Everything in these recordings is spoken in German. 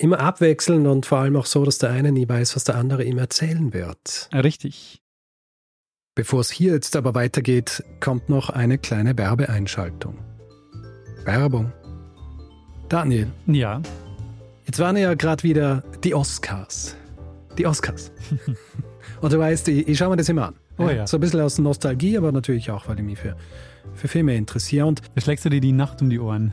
immer abwechselnd und vor allem auch so, dass der eine nie weiß, was der andere ihm erzählen wird. Richtig. Bevor es hier jetzt aber weitergeht, kommt noch eine kleine Werbeeinschaltung. Werbung. Daniel. Ja. Jetzt waren ja gerade wieder die Oscars. Die Oscars. und du weißt, ich, ich schaue mir das immer an. Oh ja. So ein bisschen aus Nostalgie, aber natürlich auch, weil ich mich für, für Filme interessiere. Und da schlägst du dir die Nacht um die Ohren.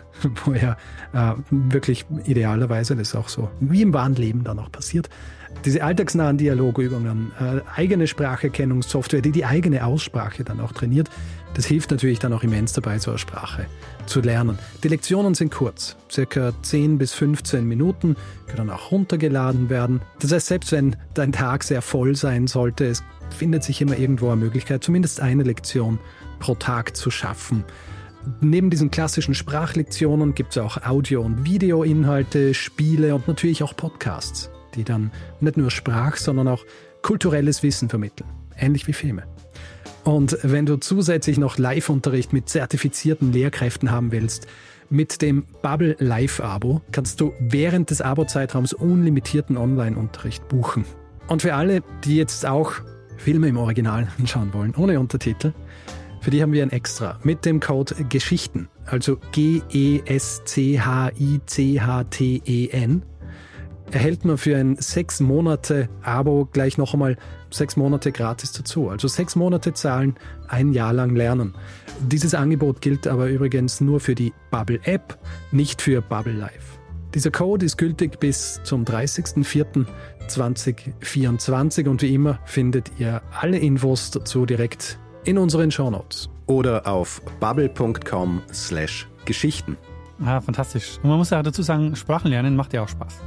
wo ja äh, wirklich idealerweise das auch so wie im wahren Leben dann auch passiert. Diese alltagsnahen Dialogübungen, äh, eigene Spracherkennungssoftware, die die eigene Aussprache dann auch trainiert, das hilft natürlich dann auch immens dabei, so eine Sprache zu lernen. Die Lektionen sind kurz, circa 10 bis 15 Minuten, können auch runtergeladen werden. Das heißt, selbst wenn dein Tag sehr voll sein sollte, es findet sich immer irgendwo eine Möglichkeit, zumindest eine Lektion pro Tag zu schaffen. Neben diesen klassischen Sprachlektionen gibt es auch Audio- und Videoinhalte, Spiele und natürlich auch Podcasts, die dann nicht nur Sprach, sondern auch kulturelles Wissen vermitteln, ähnlich wie Filme. Und wenn du zusätzlich noch Live-Unterricht mit zertifizierten Lehrkräften haben willst, mit dem Bubble Live-Abo kannst du während des Abo-Zeitraums unlimitierten Online-Unterricht buchen. Und für alle, die jetzt auch Filme im Original anschauen wollen, ohne Untertitel, für die haben wir ein Extra mit dem Code Geschichten, also G-E-S-C-H-I-C-H-T-E-N, erhält man für ein sechs Monate Abo gleich noch einmal sechs Monate gratis dazu. Also sechs Monate zahlen, ein Jahr lang lernen. Dieses Angebot gilt aber übrigens nur für die Bubble App, nicht für Bubble Live. Dieser Code ist gültig bis zum 30.04.2024 und wie immer findet ihr alle Infos dazu direkt in unseren Shownotes oder auf bubble.com slash Geschichten. Ah, fantastisch. Und man muss ja dazu sagen, Sprachen lernen macht ja auch Spaß.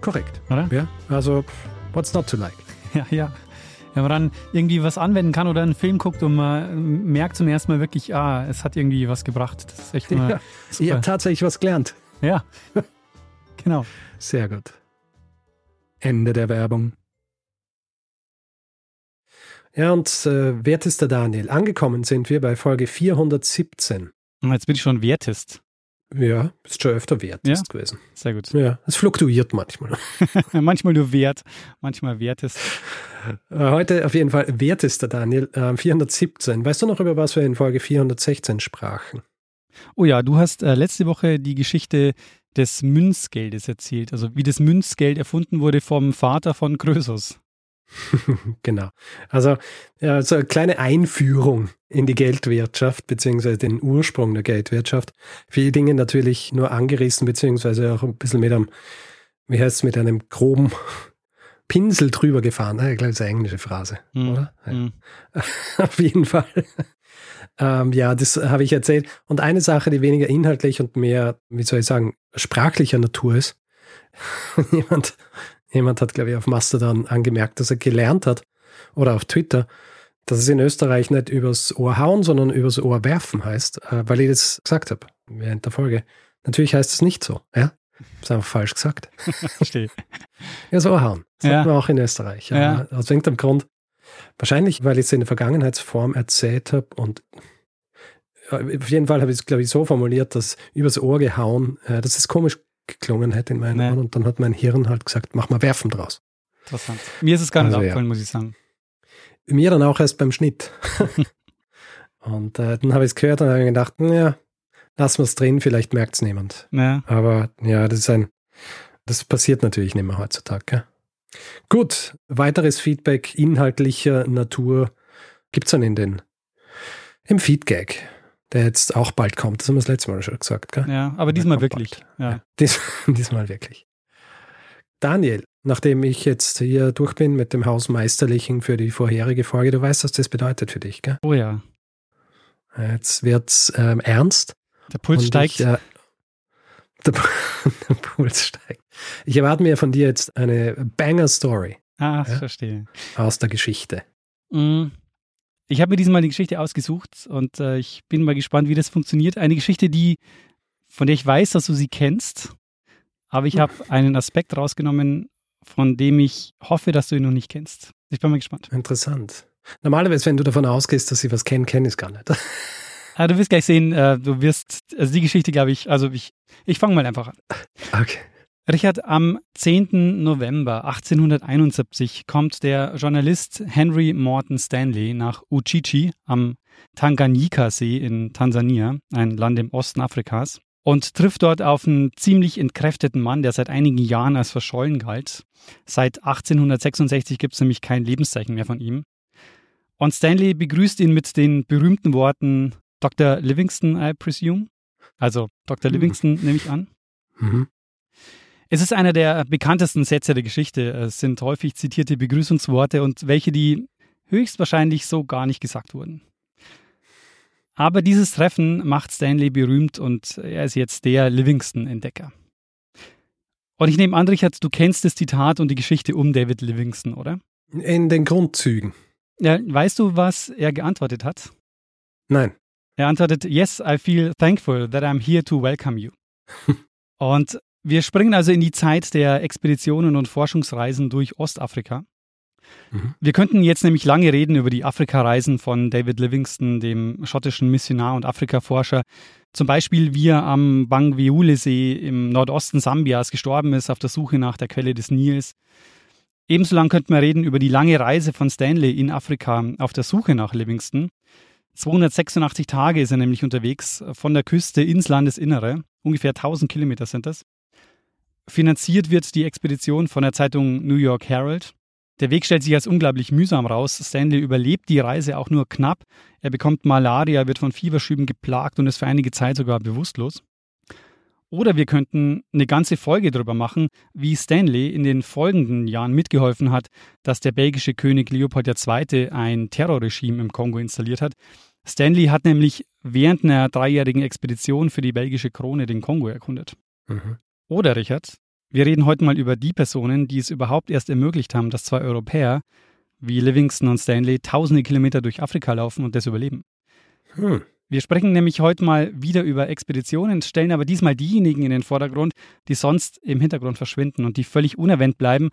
Korrekt. Oder? Ja, also what's not to like? Ja, ja. Wenn man dann irgendwie was anwenden kann oder einen Film guckt und man merkt zum ersten Mal wirklich, ah, es hat irgendwie was gebracht. Das ist echt immer ja, super. Ich habe tatsächlich was gelernt. Ja, genau. Sehr gut. Ende der Werbung. Ja, und äh, wertester Daniel, angekommen sind wir bei Folge 417. Und jetzt bin ich schon wertest. Ja, bist schon öfter wertest ja? gewesen. Sehr gut. Ja, es fluktuiert manchmal. manchmal nur wert, manchmal wertest. Äh, heute auf jeden Fall wertester Daniel, äh, 417. Weißt du noch, über was wir in Folge 416 sprachen? Oh ja, du hast äh, letzte Woche die Geschichte des Münzgeldes erzählt, also wie das Münzgeld erfunden wurde vom Vater von Krösus. genau. Also ja, so eine kleine Einführung in die Geldwirtschaft beziehungsweise den Ursprung der Geldwirtschaft. Viele Dinge natürlich nur angerissen beziehungsweise auch ein bisschen mit einem, wie heißt es, mit einem groben Pinsel drüber gefahren. Ich glaube, das ist eine englische Phrase, mm. oder? Mm. Auf jeden Fall. ähm, ja, das habe ich erzählt. Und eine Sache, die weniger inhaltlich und mehr, wie soll ich sagen, sprachlicher Natur ist, jemand, jemand hat, glaube ich, auf Mastodon angemerkt, dass er gelernt hat, oder auf Twitter, dass es in Österreich nicht übers Ohr hauen, sondern übers Ohr werfen heißt, äh, weil ich das gesagt habe während der Folge. Natürlich heißt es nicht so, ja? Das ist einfach falsch gesagt. Verstehe. Ja, so hauen. Das Ja. sagt man auch in Österreich. Ja. Aus irgendeinem Grund. Wahrscheinlich, weil ich es in der Vergangenheitsform erzählt habe und äh, auf jeden Fall habe ich es, glaube ich, so formuliert, dass übers Ohr gehauen, äh, dass es komisch geklungen hätte in meinen Nee. Ohren und dann hat mein Hirn halt gesagt, mach mal werfen draus. Interessant. Mir ist es gar nicht Also, ja. aufgefallen, muss ich sagen. Mir dann auch erst beim Schnitt. und äh, dann habe ich es gehört und habe gedacht, ja, lassen wir es drin, vielleicht merkt es niemand. Ja. Aber ja, das ist ein, das passiert natürlich nicht mehr heutzutage. Gell? Gut, weiteres Feedback inhaltlicher Natur gibt es dann in den, im Feedgag, der jetzt auch bald kommt. Das haben wir das letzte Mal schon gesagt. Gell? ja, aber diesmal wirklich. Ja. Dies, diesmal wirklich. Daniel, nachdem ich jetzt hier durch bin mit dem Hausmeisterlichen für die vorherige Folge, du weißt, was das bedeutet für dich, gell? Oh ja. Jetzt wird's ähm, ernst. Der Puls Und steigt. Ich, äh, der, der Puls steigt. Ich erwarte mir von dir jetzt eine Banger-Story ah, ja. verstehe. aus der Geschichte. Mm. Ich habe mir diesmal die Geschichte ausgesucht und äh, ich bin mal gespannt, wie das funktioniert. Eine Geschichte, die, von der ich weiß, dass du sie kennst, aber ich Hm. habe einen Aspekt rausgenommen, von dem ich hoffe, dass du ihn noch nicht kennst. Ich bin mal gespannt. Interessant. Normalerweise, wenn du davon ausgehst, dass ich was kenne, kenne ich es gar nicht. Ah, du wirst gleich sehen, äh, du wirst, also die Geschichte, glaube ich, also ich, ich fange mal einfach an. Okay. Richard, am 10. November 1871 kommt der Journalist Henry Morton Stanley nach Uchichi am Tanganyika-See in Tansania, ein Land im Osten Afrikas, und trifft dort auf einen ziemlich entkräfteten Mann, der seit einigen Jahren als verschollen galt. Seit 1866 gibt es nämlich kein Lebenszeichen mehr von ihm. Und Stanley begrüßt ihn mit den berühmten Worten Dr. Livingston, I presume. Also Dr. Hm. Livingston nehme ich an. Mhm. Es ist einer der bekanntesten Sätze der Geschichte. Es sind häufig zitierte Begrüßungsworte und welche, die höchstwahrscheinlich so gar nicht gesagt wurden. Aber dieses Treffen macht Stanley berühmt und er ist jetzt der Livingston-Entdecker. Und ich nehme an, Richard, du kennst das Zitat und die Geschichte um David Livingston, oder? In den Grundzügen. Ja, weißt du, was er geantwortet hat? Nein. Er antwortet, Yes, I feel thankful that I'm here to welcome you. und wir springen also in die Zeit der Expeditionen und Forschungsreisen durch Ostafrika. Mhm. Wir könnten jetzt nämlich lange reden über die Afrikareisen von David Livingston, dem schottischen Missionar und Afrikaforscher. Zum Beispiel, wie er am Bangweule-See im Nordosten Sambias gestorben ist auf der Suche nach der Quelle des Nils. Ebenso lang könnten wir reden über die lange Reise von Stanley in Afrika auf der Suche nach Livingston. 286 Tage ist er nämlich unterwegs, von der Küste ins Landesinnere. Ungefähr 1000 Kilometer sind das. Finanziert wird die Expedition von der Zeitung New York Herald. Der Weg stellt sich als unglaublich mühsam raus. Stanley überlebt die Reise auch nur knapp. Er bekommt Malaria, wird von Fieberschüben geplagt und ist für einige Zeit sogar bewusstlos. Oder wir könnten eine ganze Folge darüber machen, wie Stanley in den folgenden Jahren mitgeholfen hat, dass der belgische König Leopold II. ein Terrorregime im Kongo installiert hat. Stanley hat nämlich während einer dreijährigen Expedition für die belgische Krone den Kongo erkundet. Mhm. Oder, Richard, wir reden heute mal über die Personen, die es überhaupt erst ermöglicht haben, dass zwei Europäer wie Livingston und Stanley tausende Kilometer durch Afrika laufen und das überleben. Hm. Wir sprechen nämlich heute mal wieder über Expeditionen, stellen aber diesmal diejenigen in den Vordergrund, die sonst im Hintergrund verschwinden und die völlig unerwähnt bleiben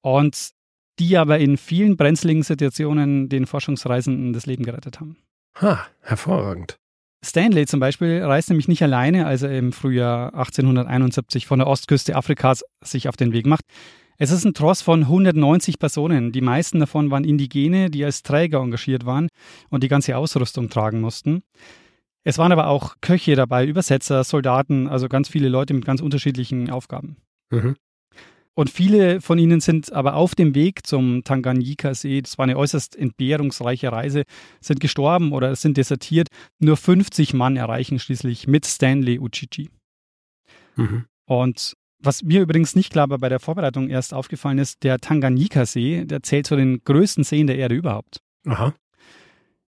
und die aber in vielen brenzligen Situationen den Forschungsreisenden das Leben gerettet haben. Ha, hervorragend. Stanley zum Beispiel reist nämlich nicht alleine, als er im Frühjahr 1871 von der Ostküste Afrikas sich auf den Weg macht. Es ist ein Tross von 190 Personen. Die meisten davon waren Indigene, die als Träger engagiert waren und die ganze Ausrüstung tragen mussten. Es waren aber auch Köche dabei, Übersetzer, Soldaten, also ganz viele Leute mit ganz unterschiedlichen Aufgaben. Mhm. Und viele von ihnen sind aber auf dem Weg zum Tanganyika-See, das war eine äußerst entbehrungsreiche Reise, sind gestorben oder sind desertiert. Nur 50 Mann erreichen schließlich mit Stanley Uchichi. Mhm. Und was mir übrigens nicht klar war bei der Vorbereitung erst aufgefallen ist, der Tanganyika-See, der zählt zu den größten Seen der Erde überhaupt. Aha.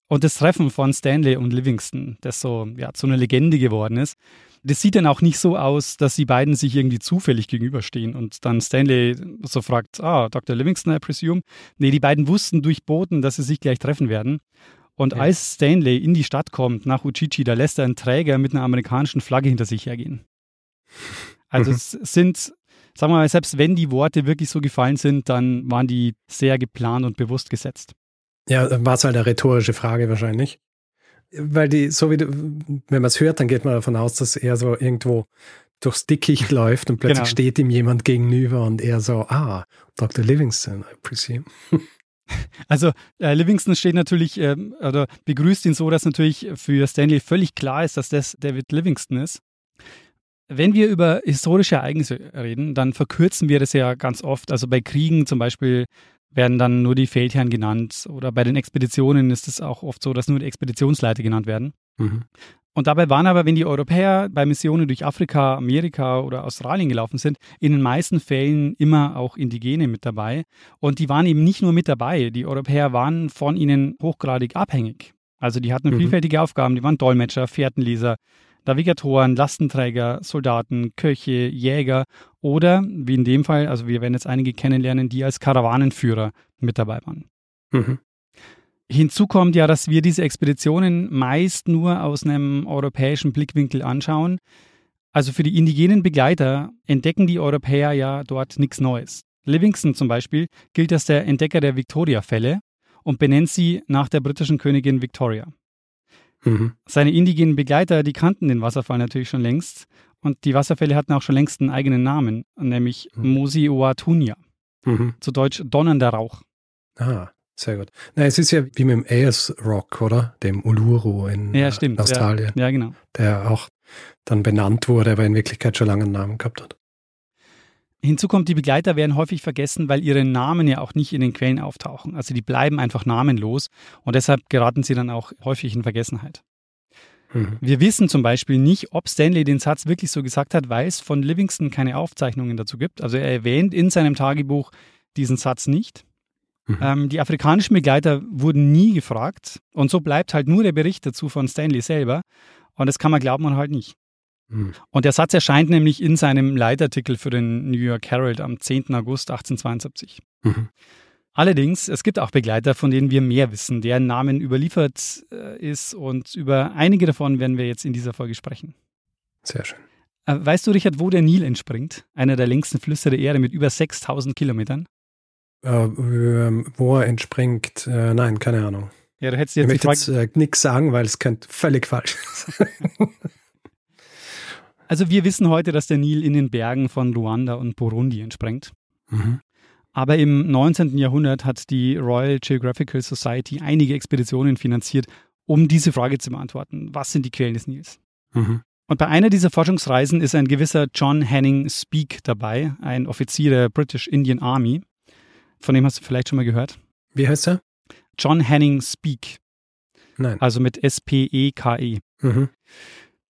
Und das Treffen von Stanley und Livingston, das so ja, zu einer Legende geworden ist, Das sieht dann auch nicht so aus, dass die beiden sich irgendwie zufällig gegenüberstehen und dann Stanley so fragt, ah, Dr. Livingston, I presume. Nee, die beiden wussten durch Boten, dass sie sich gleich treffen werden. Und ja. als Stanley in die Stadt kommt, nach Uchichi, da lässt er einen Träger mit einer amerikanischen Flagge hinter sich hergehen. Also es sind, sagen wir mal, selbst wenn die Worte wirklich so gefallen sind, dann waren die sehr geplant und bewusst gesetzt. Ja, dann war es halt eine rhetorische Frage wahrscheinlich. Weil die, so wie du, wenn man es hört, dann geht man davon aus, dass er so irgendwo durchs Dickicht läuft und plötzlich genau. steht ihm jemand gegenüber und er so, ah, Dr. Livingston, I presume. Also äh, Livingston steht natürlich äh, oder begrüßt ihn so, dass natürlich für Stanley völlig klar ist, dass das David Livingston ist. Wenn wir über historische Ereignisse reden, dann verkürzen wir das ja ganz oft. Also bei Kriegen zum Beispiel werden dann nur die Feldherren genannt oder bei den Expeditionen ist es auch oft so, dass nur die Expeditionsleiter genannt werden. Mhm. Und dabei waren aber, wenn die Europäer bei Missionen durch Afrika, Amerika oder Australien gelaufen sind, in den meisten Fällen immer auch Indigene mit dabei. Und die waren eben nicht nur mit dabei, die Europäer waren von ihnen hochgradig abhängig. Also die hatten mhm. vielfältige Aufgaben, die waren Dolmetscher, Fährtenleser, Navigatoren, Lastenträger, Soldaten, Köche, Jäger oder, wie in dem Fall, also wir werden jetzt einige kennenlernen, die als Karawanenführer mit dabei waren. Mhm. Hinzu kommt ja, dass wir diese Expeditionen meist nur aus einem europäischen Blickwinkel anschauen. Also für die indigenen Begleiter entdecken die Europäer ja dort nichts Neues. Livingston zum Beispiel gilt als der Entdecker der Victoria-Fälle und benennt sie nach der britischen Königin Victoria. Mhm. Seine indigenen Begleiter, die kannten den Wasserfall natürlich schon längst und die Wasserfälle hatten auch schon längst einen eigenen Namen, nämlich mhm. Mosi Oatunia. Mhm. Zu Deutsch donnernder Rauch. Ah, sehr gut. Na, es ist ja wie mit dem Ayers Rock, oder? Dem Uluru in ja, stimmt, Australien. Ja, ja, genau. Der auch dann benannt wurde, aber in Wirklichkeit schon lange einen Namen gehabt hat. Hinzu kommt, die Begleiter werden häufig vergessen, weil ihre Namen ja auch nicht in den Quellen auftauchen. Also die bleiben einfach namenlos und deshalb geraten sie dann auch häufig in Vergessenheit. Mhm. Wir wissen zum Beispiel nicht, ob Stanley den Satz wirklich so gesagt hat, weil es von Livingston keine Aufzeichnungen dazu gibt. Also er erwähnt in seinem Tagebuch diesen Satz nicht. Mhm. Ähm, die afrikanischen Begleiter wurden nie gefragt und so bleibt halt nur der Bericht dazu von Stanley selber und das kann man glauben und halt nicht. Mhm. Und der Satz erscheint nämlich in seinem Leitartikel für den New York Herald am 10. August 1872. Mhm. Allerdings, es gibt auch Begleiter, von denen wir mehr wissen, deren Namen überliefert äh, ist und über einige davon werden wir jetzt in dieser Folge sprechen. Sehr schön. Äh, weißt du, Richard, wo der Nil entspringt? Einer der längsten Flüsse der Erde mit über 6000 Kilometern. Äh, wo er entspringt, äh, nein, keine Ahnung. Ja, du hättest jetzt ich möchte jetzt äh, nichts sagen, weil es könnte völlig falsch sein. Also wir wissen heute, dass der Nil in den Bergen von Ruanda und Burundi entspringt. Mhm. Aber im 19. Jahrhundert hat die Royal Geographical Society einige Expeditionen finanziert, um diese Frage zu beantworten. Was sind die Quellen des Nils? Mhm. Und bei einer dieser Forschungsreisen ist ein gewisser John Henning Speake dabei, ein Offizier der British Indian Army. Von dem hast du vielleicht schon mal gehört. Wie heißt er? John Henning Speake. Nein. Also mit S-P-E-K-E. -E. Mhm.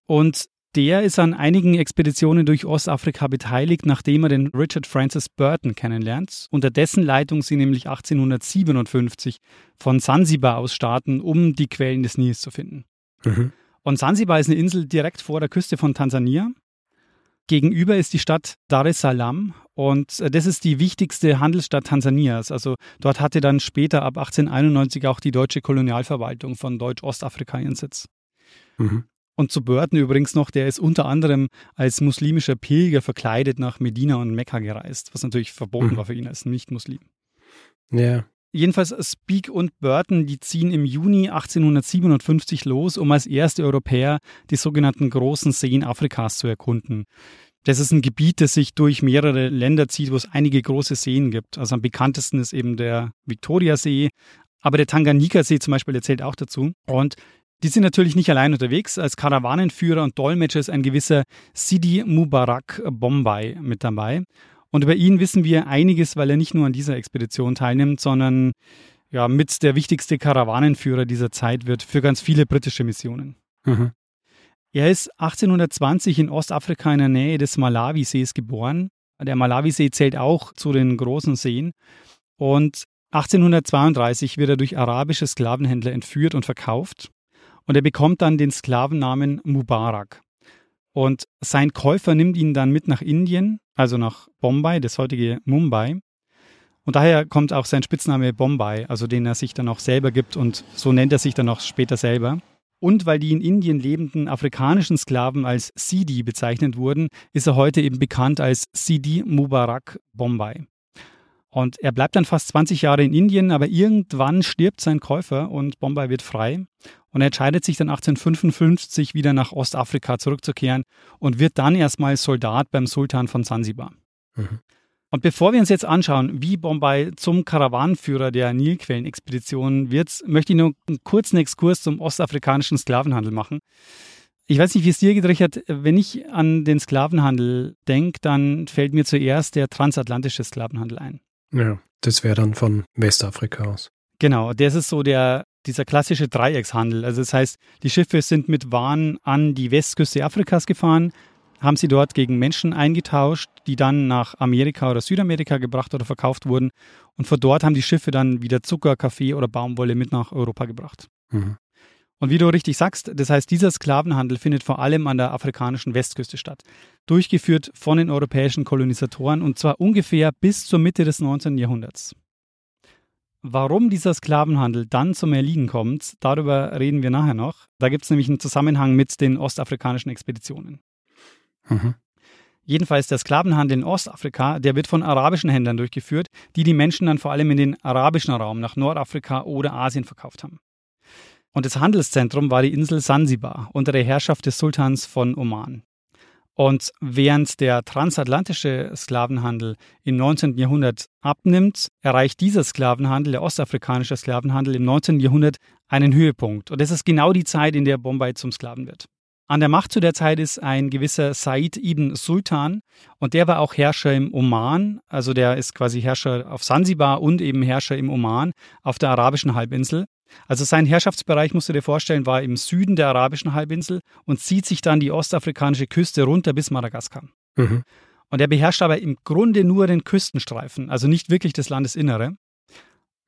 Und der ist an einigen Expeditionen durch Ostafrika beteiligt, nachdem er den Richard Francis Burton kennenlernt. Unter dessen Leitung sie nämlich 1857 von Sansibar aus starten, um die Quellen des Nils zu finden. Mhm. Und Sansibar ist eine Insel direkt vor der Küste von Tansania. Gegenüber ist die Stadt Dar es Salaam und äh, das ist die wichtigste Handelsstadt Tansanias. Also dort hatte dann später ab 1891 auch die deutsche Kolonialverwaltung von Deutsch-Ostafrika ihren Sitz. Mhm. Und zu Burton übrigens noch, der ist unter anderem als muslimischer Pilger verkleidet nach Medina und Mekka gereist, was natürlich verboten mhm. war für ihn als Nicht-Muslim. Ja. Jedenfalls Speak und Burton, die ziehen im Juni 1857 los, um als erste Europäer die sogenannten großen Seen Afrikas zu erkunden. Das ist ein Gebiet, das sich durch mehrere Länder zieht, wo es einige große Seen gibt. Also am bekanntesten ist eben der Victoria-See, aber der Tanganyika-See zum Beispiel, der zählt auch dazu. Und die sind natürlich nicht allein unterwegs. Als Karawanenführer und Dolmetscher ist ein gewisser Sidi Mubarak Bombay mit dabei. Und über ihn wissen wir einiges, weil er nicht nur an dieser Expedition teilnimmt, sondern ja, mit der wichtigste Karawanenführer dieser Zeit wird für ganz viele britische Missionen. Mhm. Er ist 1820 in Ostafrika in der Nähe des Malawisees geboren. Der Malawisee zählt auch zu den großen Seen. Und 1832 wird er durch arabische Sklavenhändler entführt und verkauft und er bekommt dann den Sklavennamen Mubarak. Und sein Käufer nimmt ihn dann mit nach Indien, also nach Bombay, das heutige Mumbai. Und daher kommt auch sein Spitzname Bombay, also den er sich dann auch selber gibt und so nennt er sich dann auch später selber. Und weil die in Indien lebenden afrikanischen Sklaven als Sidi bezeichnet wurden, ist er heute eben bekannt als Sidi Mubarak Bombay. Und er bleibt dann fast 20 Jahre in Indien, aber irgendwann stirbt sein Käufer und Bombay wird frei. Und er entscheidet sich dann 1855 wieder nach Ostafrika zurückzukehren und wird dann erstmal Soldat beim Sultan von Sansibar. Mhm. Und bevor wir uns jetzt anschauen, wie Bombay zum Karawanenführer der Nilquellenexpedition wird, möchte ich nur einen kurzen Exkurs zum ostafrikanischen Sklavenhandel machen. Ich weiß nicht, wie es dir geht, Richard. Wenn ich an den Sklavenhandel denke, dann fällt mir zuerst der transatlantische Sklavenhandel ein. Ja, das wäre dann von Westafrika aus. Genau, das ist so der, dieser klassische Dreieckshandel. Also das heißt, die Schiffe sind mit Waren an die Westküste Afrikas gefahren, haben sie dort gegen Menschen eingetauscht, die dann nach Amerika oder Südamerika gebracht oder verkauft wurden. Und von dort haben die Schiffe dann wieder Zucker, Kaffee oder Baumwolle mit nach Europa gebracht. Mhm. Und wie du richtig sagst, das heißt, dieser Sklavenhandel findet vor allem an der afrikanischen Westküste statt. Durchgeführt von den europäischen Kolonisatoren und zwar ungefähr bis zur Mitte des 19. Jahrhunderts. Warum dieser Sklavenhandel dann zum Erliegen kommt, darüber reden wir nachher noch. Da gibt es nämlich einen Zusammenhang mit den ostafrikanischen Expeditionen. Mhm. Jedenfalls der Sklavenhandel in Ostafrika, der wird von arabischen Händlern durchgeführt, die die Menschen dann vor allem in den arabischen Raum nach Nordafrika oder Asien verkauft haben. Und das Handelszentrum war die Insel Sansibar unter der Herrschaft des Sultans von Oman. Und während der transatlantische Sklavenhandel im 19. Jahrhundert abnimmt, erreicht dieser Sklavenhandel, der ostafrikanische Sklavenhandel im 19. Jahrhundert einen Höhepunkt. Und das ist genau die Zeit, in der Bombay zum Sklaven wird. An der Macht zu der Zeit ist ein gewisser Said ibn Sultan und der war auch Herrscher im Oman, also der ist quasi Herrscher auf Sansibar und eben Herrscher im Oman auf der arabischen Halbinsel. Also sein Herrschaftsbereich, musst du dir vorstellen, war im Süden der arabischen Halbinsel und zieht sich dann die ostafrikanische Küste runter bis Madagaskar. Mhm. Und er beherrscht aber im Grunde nur den Küstenstreifen, also nicht wirklich das Landesinnere.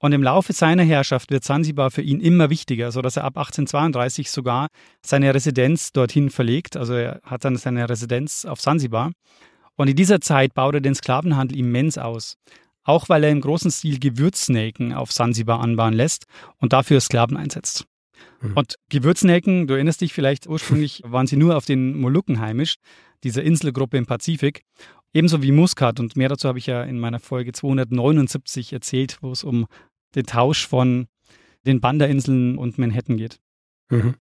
Und im Laufe seiner Herrschaft wird Sansibar für ihn immer wichtiger, sodass er ab 1832 sogar seine Residenz dorthin verlegt. Also er hat dann seine Residenz auf Sansibar. Und in dieser Zeit baut er den Sklavenhandel immens aus auch weil er im großen Stil Gewürznelken auf Sansibar anbauen lässt und dafür Sklaven einsetzt. Mhm. Und Gewürznelken, du erinnerst dich vielleicht, ursprünglich waren sie nur auf den Molukken heimisch, dieser Inselgruppe im Pazifik. Ebenso wie Muskat und mehr dazu habe ich ja in meiner Folge 279 erzählt, wo es um den Tausch von den Banda-Inseln und Manhattan geht. Mhm.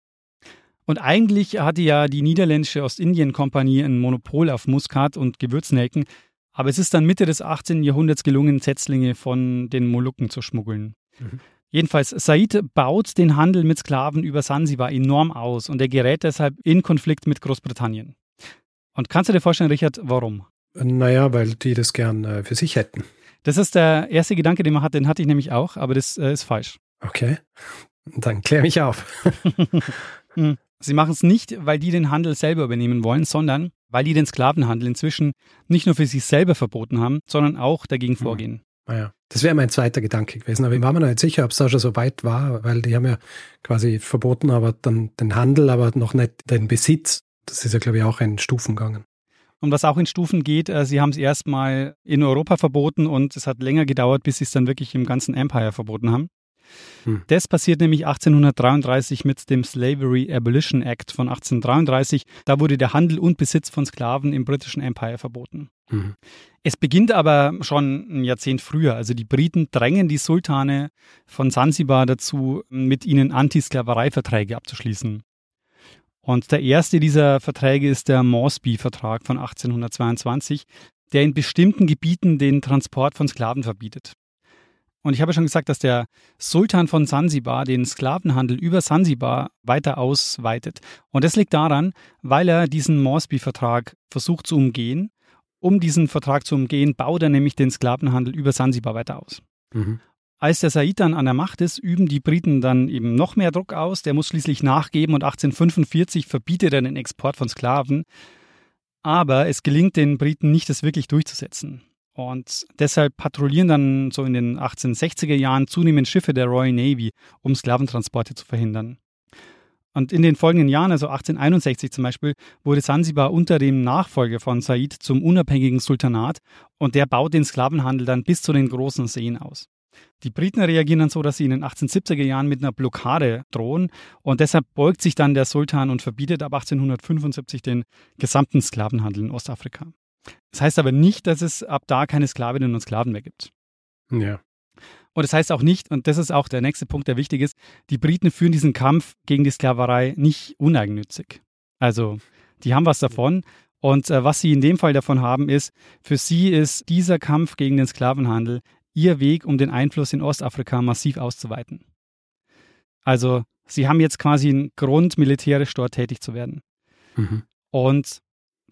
Und eigentlich hatte ja die niederländische Ostindien-Kompanie ein Monopol auf Muskat und Gewürznelken, aber es ist dann Mitte des 18. Jahrhunderts gelungen, Setzlinge von den Molukken zu schmuggeln. Mhm. Jedenfalls, Said baut den Handel mit Sklaven über Sansibar enorm aus und er gerät deshalb in Konflikt mit Großbritannien. Und kannst du dir vorstellen, Richard, warum? Naja, weil die das gern äh, für sich hätten. Das ist der erste Gedanke, den man hat, den hatte ich nämlich auch, aber das äh, ist falsch. Okay, dann klär mich auf. Hm. Sie machen es nicht, weil die den Handel selber übernehmen wollen, sondern weil die den Sklavenhandel inzwischen nicht nur für sich selber verboten haben, sondern auch dagegen mhm. vorgehen. Naja, ah das wäre mein zweiter Gedanke gewesen. Aber ich war mir noch nicht sicher, ob es da schon so weit war, weil die haben ja quasi verboten, aber dann den Handel, aber noch nicht den Besitz. Das ist ja, glaube ich, auch in Stufen gegangen. Und was auch in Stufen geht, äh, sie haben es erstmal in Europa verboten und es hat länger gedauert, bis sie es dann wirklich im ganzen Empire verboten haben. Hm. Das passiert nämlich 1833 mit dem Slavery Abolition Act von 1833. Da wurde der Handel und Besitz von Sklaven im britischen Empire verboten. Hm. Es beginnt aber schon ein Jahrzehnt früher. Also die Briten drängen die Sultane von Sansibar dazu, mit ihnen Antisklavereiverträge abzuschließen. Und der erste dieser Verträge ist der Moresby-Vertrag von 1822, der in bestimmten Gebieten den Transport von Sklaven verbietet. Und ich habe schon gesagt, dass der Sultan von Sansibar den Sklavenhandel über Sansibar weiter ausweitet. Und das liegt daran, weil er diesen Moresby-Vertrag versucht zu umgehen. Um diesen Vertrag zu umgehen, baut er nämlich den Sklavenhandel über Sansibar weiter aus. Mhm. Als der Said dann an der Macht ist, üben die Briten dann eben noch mehr Druck aus. Der muss schließlich nachgeben und 1845 verbietet er den Export von Sklaven. Aber es gelingt den Briten nicht, das wirklich durchzusetzen. Und deshalb patrouillieren dann so in den 1860er Jahren zunehmend Schiffe der Royal Navy, um Sklaventransporte zu verhindern. Und in den folgenden Jahren, also 1861 zum Beispiel, wurde Sansibar unter dem Nachfolger von Said zum unabhängigen Sultanat und der baut den Sklavenhandel dann bis zu den großen Seen aus. Die Briten reagieren dann so, dass sie in den 1870er Jahren mit einer Blockade drohen und deshalb beugt sich dann der Sultan und verbietet ab 1875 den gesamten Sklavenhandel in Ostafrika. Das heißt aber nicht, dass es ab da keine Sklavinnen und Sklaven mehr gibt. Ja. Und das heißt auch nicht, und das ist auch der nächste Punkt, der wichtig ist, die Briten führen diesen Kampf gegen die Sklaverei nicht uneigennützig. Also, die haben was davon. Und äh, was sie in dem Fall davon haben, ist, für sie ist dieser Kampf gegen den Sklavenhandel ihr Weg, um den Einfluss in Ostafrika massiv auszuweiten. Also, sie haben jetzt quasi einen Grund, militärisch dort tätig zu werden. Mhm. Und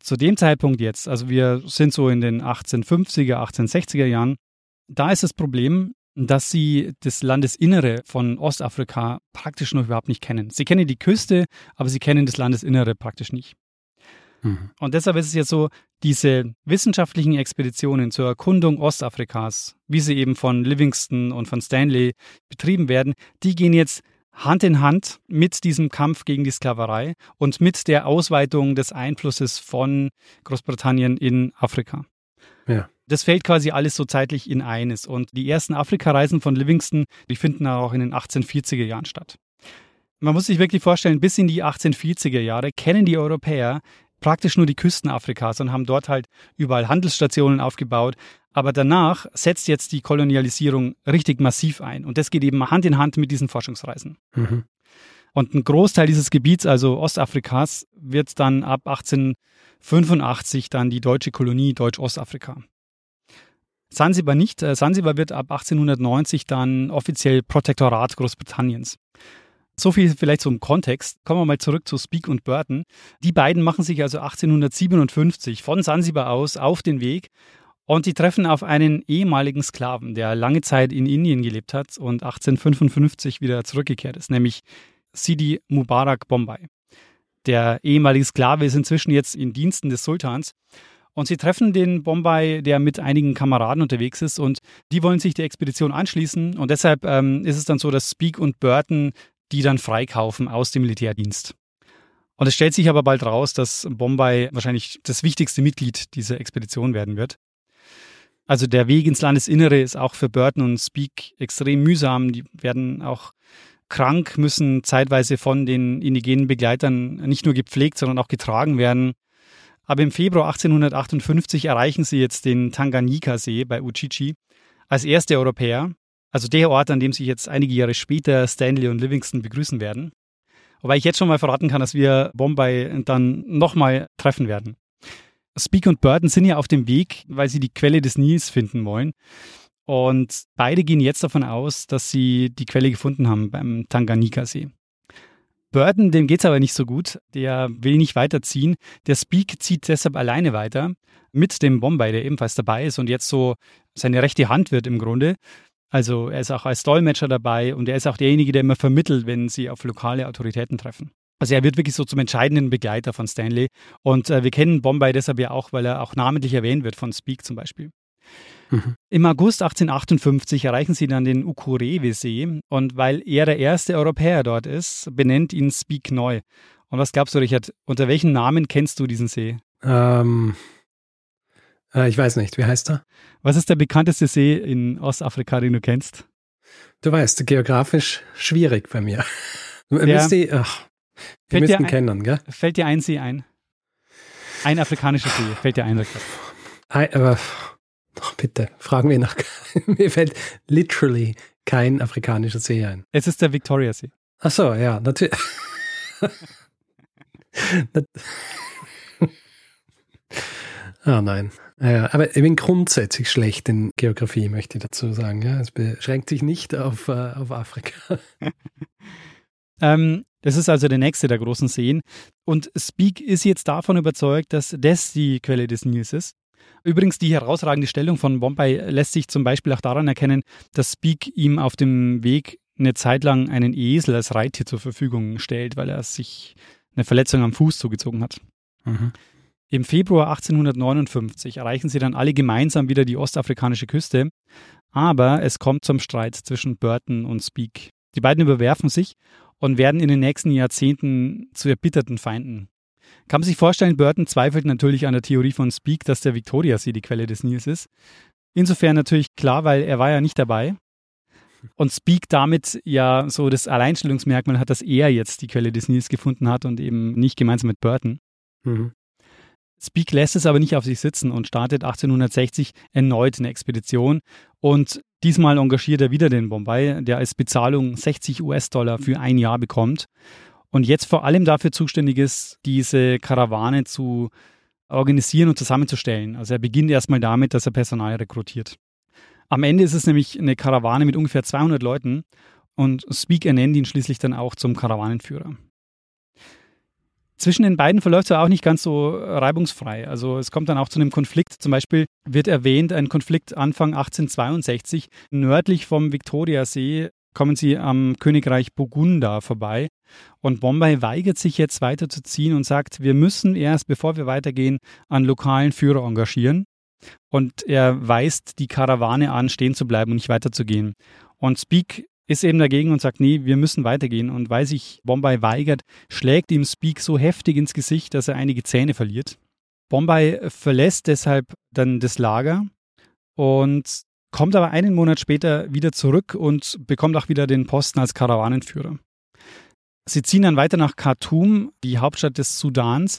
zu dem Zeitpunkt jetzt, also wir sind so in den 1850er, 1860er Jahren, da ist das Problem, dass sie das Landesinnere von Ostafrika praktisch noch überhaupt nicht kennen. Sie kennen die Küste, aber sie kennen das Landesinnere praktisch nicht. Mhm. Und deshalb ist es jetzt so, diese wissenschaftlichen Expeditionen zur Erkundung Ostafrikas, wie sie eben von Livingston und von Stanley betrieben werden, die gehen jetzt Hand in Hand mit diesem Kampf gegen die Sklaverei und mit der Ausweitung des Einflusses von Großbritannien in Afrika. Ja. Das fällt quasi alles so zeitlich in eines. Und die ersten Afrikareisen von Livingston, die finden auch in den 1840er Jahren statt. Man muss sich wirklich vorstellen, bis in die 1840er Jahre kennen die Europäer praktisch nur die Küsten Afrikas und haben dort halt überall Handelsstationen aufgebaut. Aber danach setzt jetzt die Kolonialisierung richtig massiv ein. Und das geht eben Hand in Hand mit diesen Forschungsreisen. Mhm. Und ein Großteil dieses Gebiets, also Ostafrikas, wird dann ab 1885 dann die deutsche Kolonie Deutsch-Ostafrika. Sansibar nicht. Äh, Sansibar wird ab 1890 dann offiziell Protektorat Großbritanniens. So viel vielleicht zum Kontext. Kommen wir mal zurück zu Speak und Burton. Die beiden machen sich also 1857 von Sansibar aus auf den Weg und die treffen auf einen ehemaligen Sklaven, der lange Zeit in Indien gelebt hat und 1855 wieder zurückgekehrt ist, nämlich Sidi Mubarak Bombay. Der ehemalige Sklave ist inzwischen jetzt in Diensten des Sultans und sie treffen den Bombay, der mit einigen Kameraden unterwegs ist und die wollen sich der Expedition anschließen. Und deshalb ähm, ist es dann so, dass Speak und Burton die dann freikaufen aus dem Militärdienst. Und es stellt sich aber bald raus, dass Bombay wahrscheinlich das wichtigste Mitglied dieser Expedition werden wird. Also der Weg ins Landesinnere ist auch für Burton und Speak extrem mühsam. Die werden auch krank, müssen zeitweise von den indigenen Begleitern nicht nur gepflegt, sondern auch getragen werden. Aber im Februar 1858 erreichen sie jetzt den Tanganyika-See bei Uchichi als erste Europäer, also der Ort, an dem sich jetzt einige Jahre später Stanley und Livingston begrüßen werden. Wobei ich jetzt schon mal verraten kann, dass wir Bombay dann nochmal treffen werden. Speak und Burton sind ja auf dem Weg, weil sie die Quelle des Nils finden wollen. Und beide gehen jetzt davon aus, dass sie die Quelle gefunden haben beim Tanganyika-See. Burton, dem geht es aber nicht so gut. Der will nicht weiterziehen. Der Speak zieht deshalb alleine weiter mit dem Bombay, der ebenfalls dabei ist und jetzt so seine rechte Hand wird im Grunde. Also er ist auch als Dolmetscher dabei und er ist auch derjenige, der immer vermittelt, wenn sie auf lokale Autoritäten treffen. Also er wird wirklich so zum entscheidenden Begleiter von Stanley. Und äh, wir kennen Bombay deshalb ja auch, weil er auch namentlich erwähnt wird von Speak zum Beispiel. Mhm. Im August 1858 erreichen sie dann den Ukureve-See und weil er der erste Europäer dort ist, benennt ihn Speak neu. Und was glaubst du, Richard, unter welchen Namen kennst du diesen See? Ähm, äh, ich weiß nicht, wie heißt er? Was ist der bekannteste See in Ostafrika, den du kennst? Du weißt, geografisch schwierig bei mir. Ja. Müsste, ach, wir müssten kennen, gell? Fällt dir ein See ein? Ein afrikanischer See, fällt dir ein, Richard? Ein, aber Ach, bitte, fragen wir nach. Mir fällt literally kein afrikanischer See ein. Es ist der Victoria-See. Ach so, ja, natürlich. Ah, oh nein. Ja, aber ich bin grundsätzlich schlecht in Geografie, möchte ich dazu sagen. Ja, es beschränkt sich nicht auf, uh, auf Afrika. ähm, das ist also der nächste der großen Seen. Und Speak ist jetzt davon überzeugt, dass das die Quelle des Nils ist. Übrigens, die herausragende Stellung von Bombay lässt sich zum Beispiel auch daran erkennen, dass Speak ihm auf dem Weg eine Zeit lang einen Esel als Reittier zur Verfügung stellt, weil er sich eine Verletzung am Fuß zugezogen hat. Mhm. Im Februar 1859 erreichen sie dann alle gemeinsam wieder die ostafrikanische Küste, aber es kommt zum Streit zwischen Burton und Speak. Die beiden überwerfen sich und werden in den nächsten Jahrzehnten zu erbitterten Feinden. Kann man sich vorstellen, Burton zweifelt natürlich an der Theorie von Speak, dass der Victoriasee die Quelle des Nils ist. Insofern natürlich klar, weil er war ja nicht dabei. Und Speak damit ja so das Alleinstellungsmerkmal hat, dass er jetzt die Quelle des Nils gefunden hat und eben nicht gemeinsam mit Burton. Mhm. Speak lässt es aber nicht auf sich sitzen und startet 1860 erneut eine Expedition. Und diesmal engagiert er wieder den Bombay, der als Bezahlung 60 US-Dollar für ein Jahr bekommt. Und jetzt vor allem dafür zuständig ist, diese Karawane zu organisieren und zusammenzustellen. Also er beginnt erstmal damit, dass er Personal rekrutiert. Am Ende ist es nämlich eine Karawane mit ungefähr 200 Leuten und Speak ernennt ihn schließlich dann auch zum Karawanenführer. Zwischen den beiden verläuft es auch nicht ganz so reibungsfrei. Also es kommt dann auch zu einem Konflikt. Zum Beispiel wird erwähnt, ein Konflikt Anfang 1862 nördlich vom Viktoriasee kommen sie am Königreich Burgunda vorbei. Und Bombay weigert sich jetzt weiterzuziehen und sagt, wir müssen erst, bevor wir weitergehen, einen lokalen Führer engagieren. Und er weist die Karawane an, stehen zu bleiben und nicht weiterzugehen. Und Speak ist eben dagegen und sagt, nee, wir müssen weitergehen. Und weil sich Bombay weigert, schlägt ihm Speak so heftig ins Gesicht, dass er einige Zähne verliert. Bombay verlässt deshalb dann das Lager und kommt aber einen Monat später wieder zurück und bekommt auch wieder den Posten als Karawanenführer. Sie ziehen dann weiter nach Khartoum, die Hauptstadt des Sudans,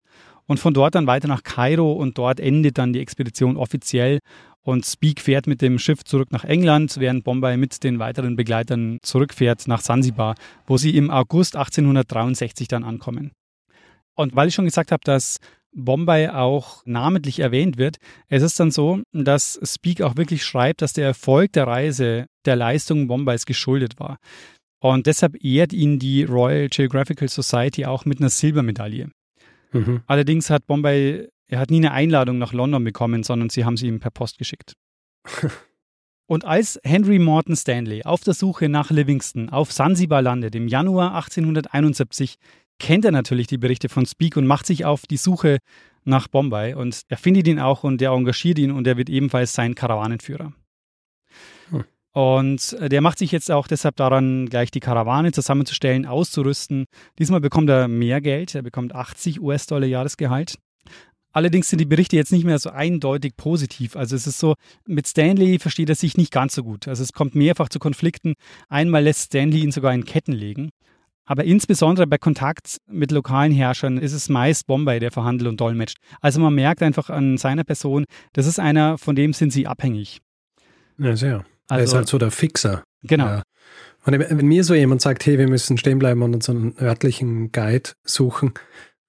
und von dort dann weiter nach Kairo und dort endet dann die Expedition offiziell und Speak fährt mit dem Schiff zurück nach England, während Bombay mit den weiteren Begleitern zurückfährt nach Sansibar, wo sie im August 1863 dann ankommen. Und weil ich schon gesagt habe, dass Bombay auch namentlich erwähnt wird, es ist dann so, dass Speak auch wirklich schreibt, dass der Erfolg der Reise der Leistungen Bombays geschuldet war. Und deshalb ehrt ihn die Royal Geographical Society auch mit einer Silbermedaille. Mhm. Allerdings hat Bombay, er hat nie eine Einladung nach London bekommen, sondern sie haben sie ihm per Post geschickt. Und als Henry Morton Stanley auf der Suche nach Livingston auf Sansibar landet im Januar 1871, kennt er natürlich die Berichte von Speak und macht sich auf die Suche nach Bombay. Und er findet ihn auch und er engagiert ihn und er wird ebenfalls sein Karawanenführer. Und äh, der macht sich jetzt auch deshalb daran, gleich die Karawane zusammenzustellen, auszurüsten. Diesmal bekommt er mehr Geld, er bekommt 80 US-Dollar Jahresgehalt. Allerdings sind die Berichte jetzt nicht mehr so eindeutig positiv. Also es ist so, mit Stanley versteht er sich nicht ganz so gut. Also es kommt mehrfach zu Konflikten. Einmal lässt Stanley ihn sogar in Ketten legen. Aber insbesondere bei Kontakt mit lokalen Herrschern ist es meist Bombay, der verhandelt und dolmetscht. Also man merkt einfach an seiner Person, das ist einer, von dem sind sie abhängig. Ja, sehr. Also, er ist also halt so der Fixer. Genau. Ja. Und wenn mir so jemand sagt, hey, wir müssen stehen bleiben und uns einen örtlichen Guide suchen,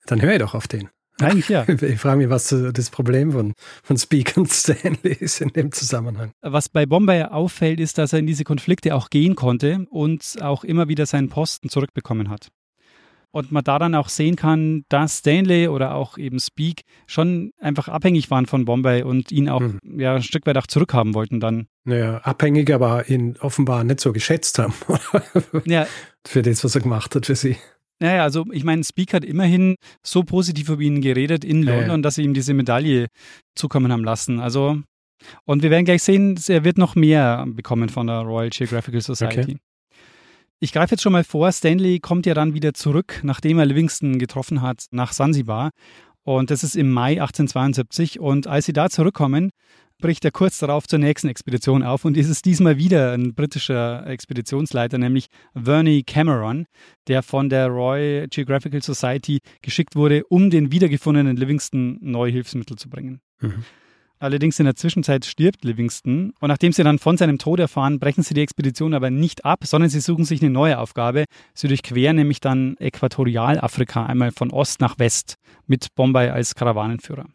dann höre ich doch auf den. Eigentlich ja. Ich frage mich, was das Problem von, von Speak und Stanley ist in dem Zusammenhang. Was bei Bombay auffällt, ist, dass er in diese Konflikte auch gehen konnte und auch immer wieder seinen Posten zurückbekommen hat und man daran auch sehen kann, dass Stanley oder auch eben Speak schon einfach abhängig waren von Bombay und ihn auch hm. ja, ein Stück weit auch zurückhaben wollten dann. Naja, abhängig, aber ihn offenbar nicht so geschätzt haben. ja. Für das, was er gemacht hat für sie. Naja, also ich meine, Speak hat immerhin so positiv über ihn geredet in London, ja, dass sie ihm diese Medaille zukommen haben lassen. Also, und wir werden gleich sehen, er wird noch mehr bekommen von der Royal Geographical Society. Okay. Ich greife jetzt schon mal vor, Stanley kommt ja dann wieder zurück, nachdem er Livingston getroffen hat, nach Sansibar. Und das ist im Mai 1872. Und als sie da zurückkommen, bricht er kurz darauf zur nächsten Expedition auf. Und es ist diesmal wieder ein britischer Expeditionsleiter, nämlich Verney Cameron, der von der Royal Geographical Society geschickt wurde, um den wiedergefundenen Livingston neue Hilfsmittel zu bringen. Mhm. Allerdings in der Zwischenzeit stirbt Livingston und nachdem sie dann von seinem Tod erfahren, brechen sie die Expedition aber nicht ab, sondern sie suchen sich eine neue Aufgabe. Sie durchqueren nämlich dann Äquatorialafrika einmal von Ost nach West mit Bombay als Karawanenführer.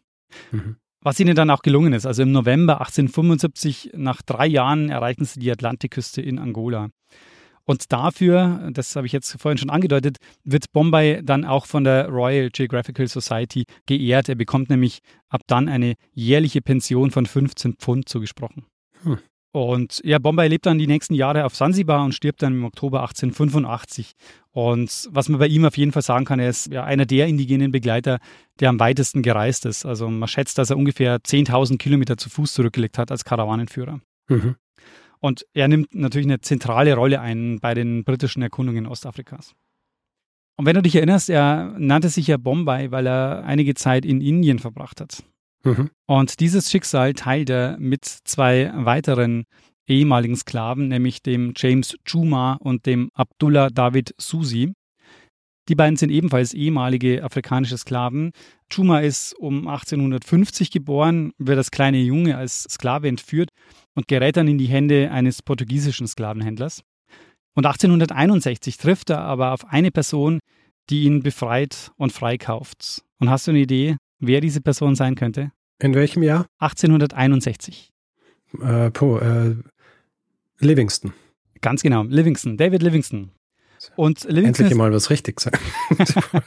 Mhm. Was ihnen dann auch gelungen ist. Also im November 1875, nach drei Jahren, erreichen sie die Atlantikküste in Angola. Und dafür, das habe ich jetzt vorhin schon angedeutet, wird Bombay dann auch von der Royal Geographical Society geehrt. Er bekommt nämlich ab dann eine jährliche Pension von 15 Pfund zugesprochen. Hm. Und ja, Bombay lebt dann die nächsten Jahre auf Sansibar und stirbt dann im Oktober 1885. Und was man bei ihm auf jeden Fall sagen kann, er ist ja einer der indigenen Begleiter, der am weitesten gereist ist. Also man schätzt, dass er ungefähr 10.000 Kilometer zu Fuß zurückgelegt hat als Karawanenführer. Mhm. Und er nimmt natürlich eine zentrale Rolle ein bei den britischen Erkundungen Ostafrikas. Und wenn du dich erinnerst, er nannte sich ja Bombay, weil er einige Zeit in Indien verbracht hat. Mhm. Und dieses Schicksal teilt er mit zwei weiteren ehemaligen Sklaven, nämlich dem James Chuma und dem Abdullah David Susi. Die beiden sind ebenfalls ehemalige afrikanische Sklaven. Chuma ist um 1850 geboren, wird als kleiner Junge als Sklave entführt und gerät dann in die Hände eines portugiesischen Sklavenhändlers. Und 1861 trifft er aber auf eine Person, die ihn befreit und freikauft. Und hast du eine Idee, wer diese Person sein könnte? In welchem Jahr? 1861. Äh, po, äh, Livingston. Ganz genau, Livingston, David Livingston. Und Livingston Endlich mal was richtig sagen.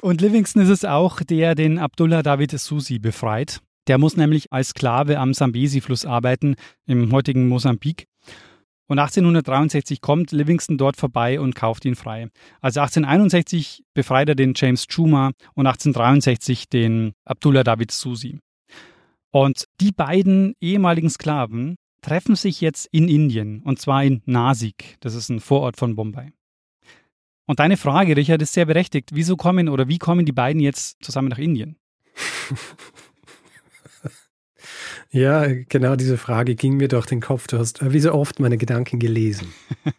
und Livingston ist es auch, der den Abdullah David Susi befreit. Der muss nämlich als Sklave am Sambesi-Fluss arbeiten, im heutigen Mosambik. Und 1863 kommt Livingston dort vorbei und kauft ihn frei. Also 1861 befreit er den James Chuma und 1863 den Abdullah David Susi. Und die beiden ehemaligen Sklaven treffen sich jetzt in Indien und zwar in Nasik. Das ist ein Vorort von Bombay. Und deine Frage, Richard, ist sehr berechtigt. Wieso kommen oder wie kommen die beiden jetzt zusammen nach Indien? Ja, genau diese Frage ging mir durch den Kopf. Du hast wie so oft meine Gedanken gelesen.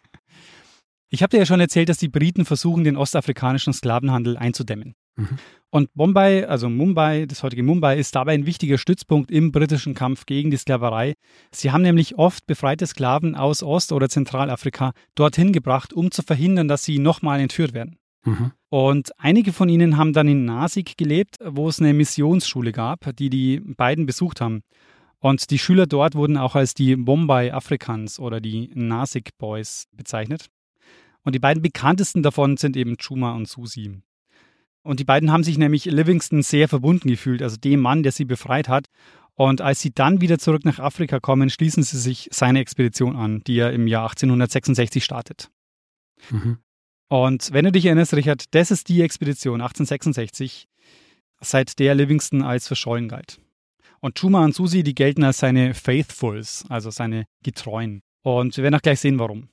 Ich habe dir ja schon erzählt, dass die Briten versuchen, den ostafrikanischen Sklavenhandel einzudämmen. Mhm. Und Bombay, also Mumbai, das heutige Mumbai, ist dabei ein wichtiger Stützpunkt im britischen Kampf gegen die Sklaverei. Sie haben nämlich oft befreite Sklaven aus Ost- oder Zentralafrika dorthin gebracht, um zu verhindern, dass sie nochmal entführt werden. Mhm. Und einige von ihnen haben dann in Nasik gelebt, wo es eine Missionsschule gab, die die beiden besucht haben. Und die Schüler dort wurden auch als die Bombay Africans oder die Nasik Boys bezeichnet. Und die beiden bekanntesten davon sind eben Chuma und Susi. Und die beiden haben sich nämlich Livingston sehr verbunden gefühlt, also dem Mann, der sie befreit hat. Und als sie dann wieder zurück nach Afrika kommen, schließen sie sich seine Expedition an, die er im Jahr 1866 startet. Mhm. Und wenn du dich erinnerst, Richard, das ist die Expedition 1866, seit der Livingston als verschollen galt. Und Chuma und Susi, die gelten als seine Faithfuls, also seine Getreuen. Und wir werden auch gleich sehen, warum.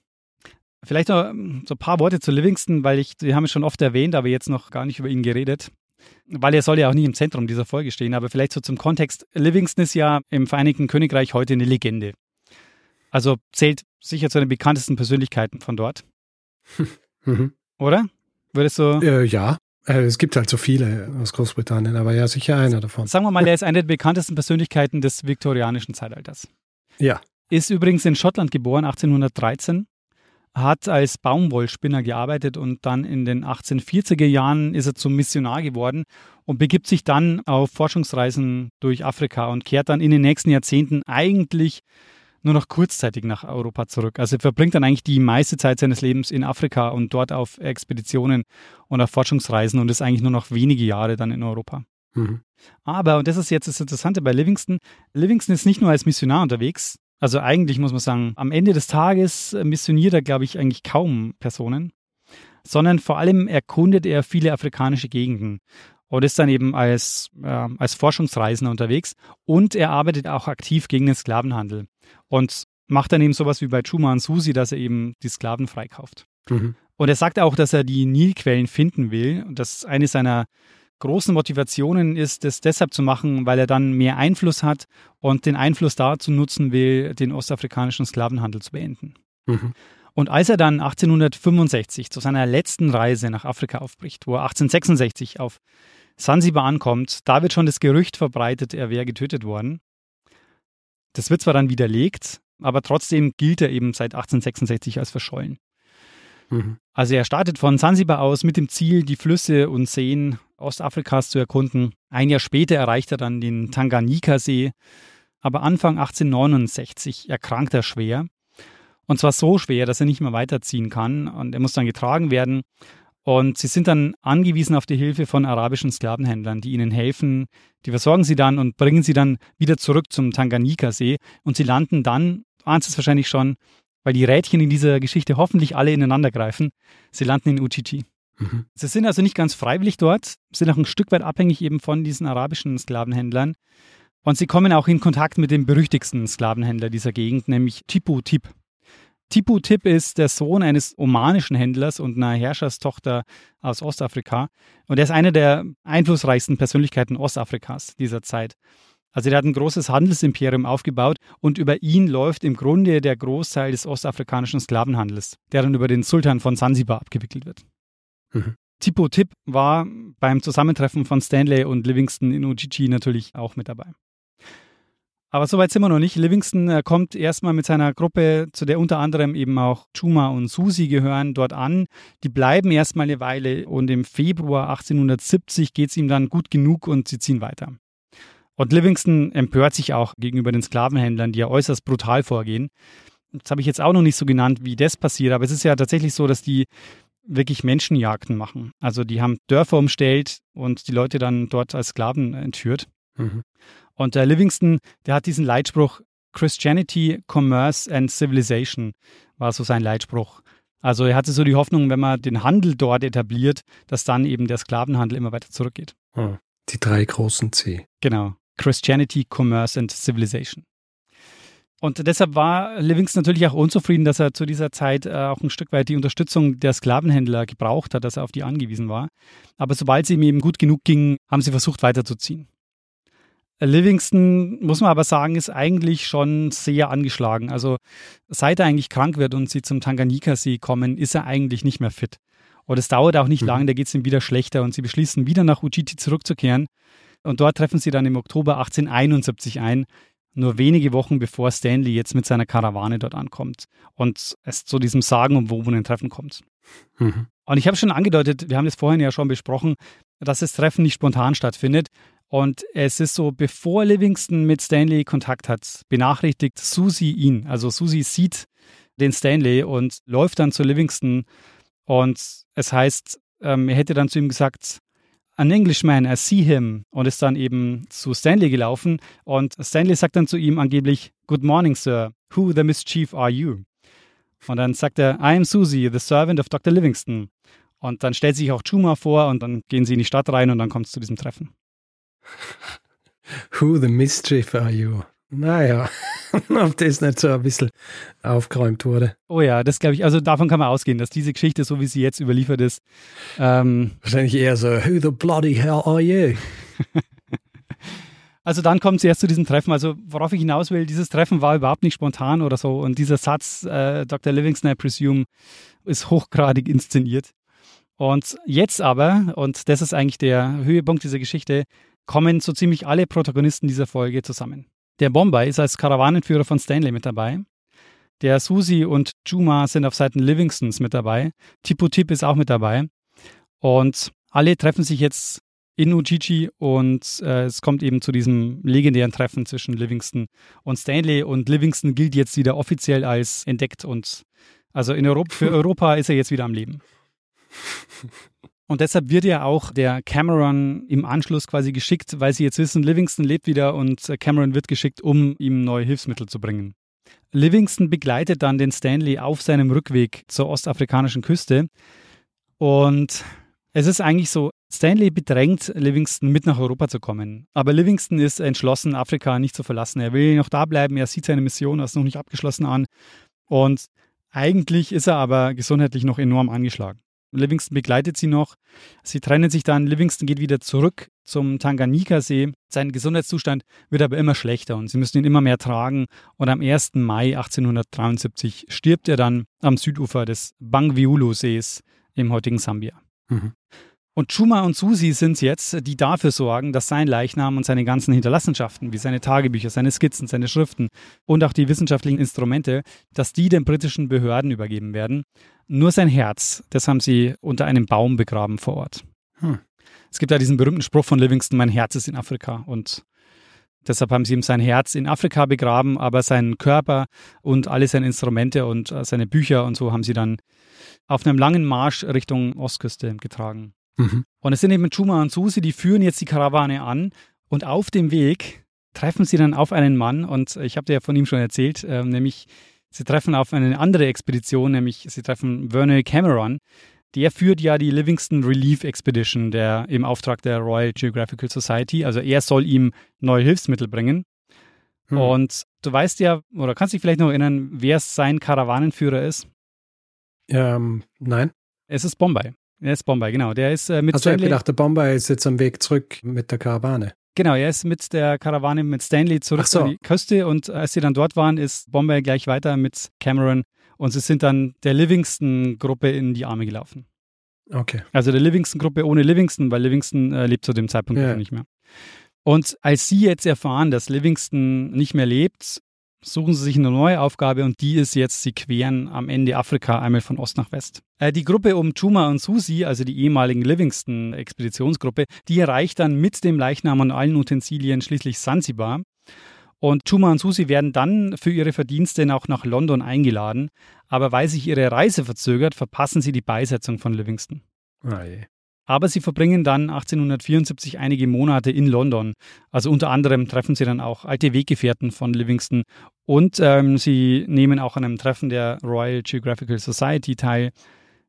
Vielleicht noch ähm, so ein paar Worte zu Livingston, weil ich, die haben es schon oft erwähnt, aber jetzt noch gar nicht über ihn geredet. Weil er soll ja auch nicht im Zentrum dieser Folge stehen, aber vielleicht so zum Kontext. Livingston ist ja im Vereinigten Königreich heute eine Legende. Also zählt sicher zu den bekanntesten Persönlichkeiten von dort. Mhm. Oder? Würdest du? Äh, ja. Äh, es gibt halt so viele aus Großbritannien, aber ja, sicher einer davon. Sagen wir mal, er ist eine der bekanntesten Persönlichkeiten des viktorianischen Zeitalters. Ja. Ist übrigens in Schottland geboren, 1813. Hat als Baumwollspinner gearbeitet und dann in den 1840er Jahren ist er zum Missionar geworden und begibt sich dann auf Forschungsreisen durch Afrika und kehrt dann in den nächsten Jahrzehnten eigentlich nur noch kurzzeitig nach Europa zurück. Also er verbringt dann eigentlich die meiste Zeit seines Lebens in Afrika und dort auf Expeditionen und auf Forschungsreisen und ist eigentlich nur noch wenige Jahre dann in Europa. Mhm. Aber, und das ist jetzt das Interessante bei Livingston, Livingston ist nicht nur als Missionar unterwegs, also eigentlich muss man sagen, am Ende des Tages missioniert er, glaube ich, eigentlich kaum Personen, sondern vor allem erkundet er viele afrikanische Gegenden und ist dann eben als, äh, als Forschungsreisender unterwegs und er arbeitet auch aktiv gegen den Sklavenhandel und macht dann eben sowas wie bei Chuma und Susi, dass er eben die Sklaven freikauft. Mhm. Und er sagt auch, dass er die Nilquellen finden will und dass eine seiner großen Motivationen ist, das deshalb zu machen, weil er dann mehr Einfluss hat und den Einfluss dazu nutzen will, den ostafrikanischen Sklavenhandel zu beenden. Mhm. Und als er dann 1865 zu seiner letzten Reise nach Afrika aufbricht, wo er 1866 auf Sansibar ankommt, da wird schon das Gerücht verbreitet, er wäre getötet worden. Das wird zwar dann widerlegt, aber trotzdem gilt er eben seit 1866 als verschollen. Mhm. Also er startet von Sansibar aus mit dem Ziel, die Flüsse und Seen Ostafrikas zu erkunden. Ein Jahr später erreicht er dann den Tanganjika-See, aber Anfang 1869 erkrankt er schwer. Und zwar so schwer, dass er nicht mehr weiterziehen kann und er muss dann getragen werden. Und sie sind dann angewiesen auf die Hilfe von arabischen Sklavenhändlern, die ihnen helfen. Die versorgen sie dann und bringen sie dann wieder zurück zum Tanganjika-See. Und sie landen dann, ahnst es wahrscheinlich schon, weil die Rädchen in dieser Geschichte hoffentlich alle ineinander greifen. Sie landen in Uchichi. Mhm. Sie sind also nicht ganz freiwillig dort, sind auch ein Stück weit abhängig eben von diesen arabischen Sklavenhändlern. Und sie kommen auch in Kontakt mit dem berüchtigsten Sklavenhändler dieser Gegend, nämlich Tipu Tip. Tipu Tip ist der Sohn eines omanischen Händlers und einer Herrscherstochter aus Ostafrika. Und er ist eine der einflussreichsten Persönlichkeiten Ostafrikas dieser Zeit. Also er hat ein großes Handelsimperium aufgebaut und über ihn läuft im Grunde der Großteil des ostafrikanischen Sklavenhandels, der dann über den Sultan von Sansibar abgewickelt wird. Mhm. Tipo Tip war beim Zusammentreffen von Stanley und Livingston in Ujiji natürlich auch mit dabei. Aber soweit sind wir noch nicht. Livingston äh, kommt erstmal mit seiner Gruppe, zu der unter anderem eben auch Chuma und Susi gehören, dort an. Die bleiben erstmal eine Weile und im Februar 1870 geht es ihm dann gut genug und sie ziehen weiter. Und Livingston empört sich auch gegenüber den Sklavenhändlern, die ja äußerst brutal vorgehen. Das habe ich jetzt auch noch nicht so genannt, wie das passiert, aber es ist ja tatsächlich so, dass die wirklich Menschenjagden machen. Also die haben Dörfer umstellt und die Leute dann dort als Sklaven entführt. Mhm. Und der Livingston, der hat diesen Leitspruch Christianity, Commerce and Civilization war so sein Leitspruch. Also er hatte so die Hoffnung, wenn man den Handel dort etabliert, dass dann eben der Sklavenhandel immer weiter zurückgeht. Hm. Die drei großen C. Genau. Christianity, Commerce and Civilization. Und deshalb war Livingston natürlich auch unzufrieden, dass er zu dieser Zeit äh, auch ein Stück weit die Unterstützung der Sklavenhändler gebraucht hat, dass er auf die angewiesen war. Aber sobald es ihm eben gut genug ging, haben sie versucht weiterzuziehen. Livingston, muss man aber sagen, ist eigentlich schon sehr angeschlagen. Also seit er eigentlich krank wird und sie zum Tanganyika-See kommen, ist er eigentlich nicht mehr fit. Und es dauert auch nicht mhm. lange, da geht es ihm wieder schlechter und sie beschließen, wieder nach Ujiti zurückzukehren. Und dort treffen sie dann im Oktober 1871 ein, nur wenige Wochen bevor Stanley jetzt mit seiner Karawane dort ankommt und es zu diesem sagenumwobenen Treffen kommt. Mhm. Und ich habe schon angedeutet, wir haben das vorhin ja schon besprochen, dass das Treffen nicht spontan stattfindet. Und es ist so, bevor Livingston mit Stanley Kontakt hat, benachrichtigt Susie ihn. Also Susie sieht den Stanley und läuft dann zu Livingston. Und es heißt, ähm, er hätte dann zu ihm gesagt, an Englishman, I see him und ist dann eben zu Stanley gelaufen und Stanley sagt dann zu ihm angeblich, Good morning, Sir. Who the mischief are you? Und dann sagt er, I am Susie, the servant of Dr. Livingston. Und dann stellt sich auch Chuma vor und dann gehen sie in die Stadt rein und dann kommt es zu diesem Treffen. Who the mischief are you? Naja, ob das nicht so ein bisschen aufgeräumt wurde. Oh ja, das glaube ich, also davon kann man ausgehen, dass diese Geschichte, so wie sie jetzt überliefert ist, ähm, wahrscheinlich eher so, who the bloody hell are you? also dann kommt es erst zu diesem Treffen. Also worauf ich hinaus will, dieses Treffen war überhaupt nicht spontan oder so. Und dieser Satz, äh, Dr. Livingston, I presume, ist hochgradig inszeniert. Und jetzt aber, und das ist eigentlich der Höhepunkt dieser Geschichte, kommen so ziemlich alle Protagonisten dieser Folge zusammen. Der Bombay ist als Karawanenführer von Stanley mit dabei. Der Susi und Juma sind auf Seiten Livingstons mit dabei. Tipu Tip ist auch mit dabei. Und alle treffen sich jetzt in Ujiji und äh, es kommt eben zu diesem legendären Treffen zwischen Livingston und Stanley. Und Livingston gilt jetzt wieder offiziell als entdeckt und also in Europa, für Europa ist er jetzt wieder am Leben. Und deshalb wird ja auch der Cameron im Anschluss quasi geschickt, weil sie jetzt wissen, Livingston lebt wieder und äh, Cameron wird geschickt, um ihm neue Hilfsmittel zu bringen. Livingston begleitet dann den Stanley auf seinem Rückweg zur ostafrikanischen Küste. Und es ist eigentlich so, Stanley bedrängt Livingston mit nach Europa zu kommen. Aber Livingston ist entschlossen, Afrika nicht zu verlassen. Er will noch da bleiben, er sieht seine Mission als noch nicht abgeschlossen an. Und eigentlich ist er aber gesundheitlich noch enorm angeschlagen. Livingston begleitet sie noch. Sie trennen sich dann. Livingston geht wieder zurück zum Tanganjika-See. Sein Gesundheitszustand wird aber immer schlechter und sie müssen ihn immer mehr tragen. Und am 1. Mai 1873 stirbt er dann am Südufer des Bangweulu-Sees im heutigen Sambia. Mhm. Und Chuma und Susi sind es jetzt, die dafür sorgen, dass sein Leichnam und seine ganzen Hinterlassenschaften, wie seine Tagebücher, seine Skizzen, seine Schriften und auch die wissenschaftlichen Instrumente, dass die den britischen Behörden übergeben werden. Nur sein Herz, das haben sie unter einem Baum begraben vor Ort. Hm. Es gibt ja diesen berühmten Spruch von Livingston, mein Herz ist in Afrika. Und deshalb haben sie ihm sein Herz in Afrika begraben, aber seinen Körper und alle seine Instrumente und äh, seine Bücher und so haben sie dann auf einem langen Marsch Richtung Ostküste getragen. Mhm. Und es sind eben Chuma und Susi, die führen jetzt die Karawane an und auf dem Weg treffen sie dann auf einen Mann und ich habe dir ja von ihm schon erzählt, äh, nämlich sie treffen auf eine andere Expedition, nämlich sie treffen Vernal Cameron. Der führt ja die Livingston Relief Expedition der, im Auftrag der Royal Geographical Society. Also er soll ihm neue Hilfsmittel bringen. Mhm. Und du weißt ja, oder kannst dich vielleicht noch erinnern, wer sein Karawanenführer ist? Ähm, nein. Es ist Bombay. Er ist Bombay, genau. Der ist äh, mit Also ich Stanley. gedacht, der Bombay ist jetzt am Weg zurück mit der Karawane. Genau, er ist mit der Karawane mit Stanley zurück so. an die Küste und als sie dann dort waren, ist Bombay gleich weiter mit Cameron und sie sind dann der Livingston-Gruppe in die Arme gelaufen. Okay. Also der Livingston-Gruppe ohne Livingston, weil Livingston äh, lebt zu dem Zeitpunkt noch nicht mehr. Und als sie jetzt erfahren, dass Livingston nicht mehr lebt, suchen sie sich eine neue Aufgabe und die ist jetzt, sie queren am Ende Afrika einmal von Ost nach West. Äh, die Gruppe um Chuma und Susi, also die ehemaligen Livingston-Expeditionsgruppe, die erreicht dann mit dem Leichnam und allen Utensilien schließlich Sansibar. Und Chuma und Susi werden dann für ihre Verdienste auch nach London eingeladen. Aber weil sich ihre Reise verzögert, verpassen sie die Beisetzung von Livingston. Ah, je. Aber sie verbringen dann 1874 einige Monate in London. Also unter anderem treffen sie dann auch alte Weggefährten von Livingston und ähm, sie nehmen auch an einem Treffen der Royal Geographical Society teil.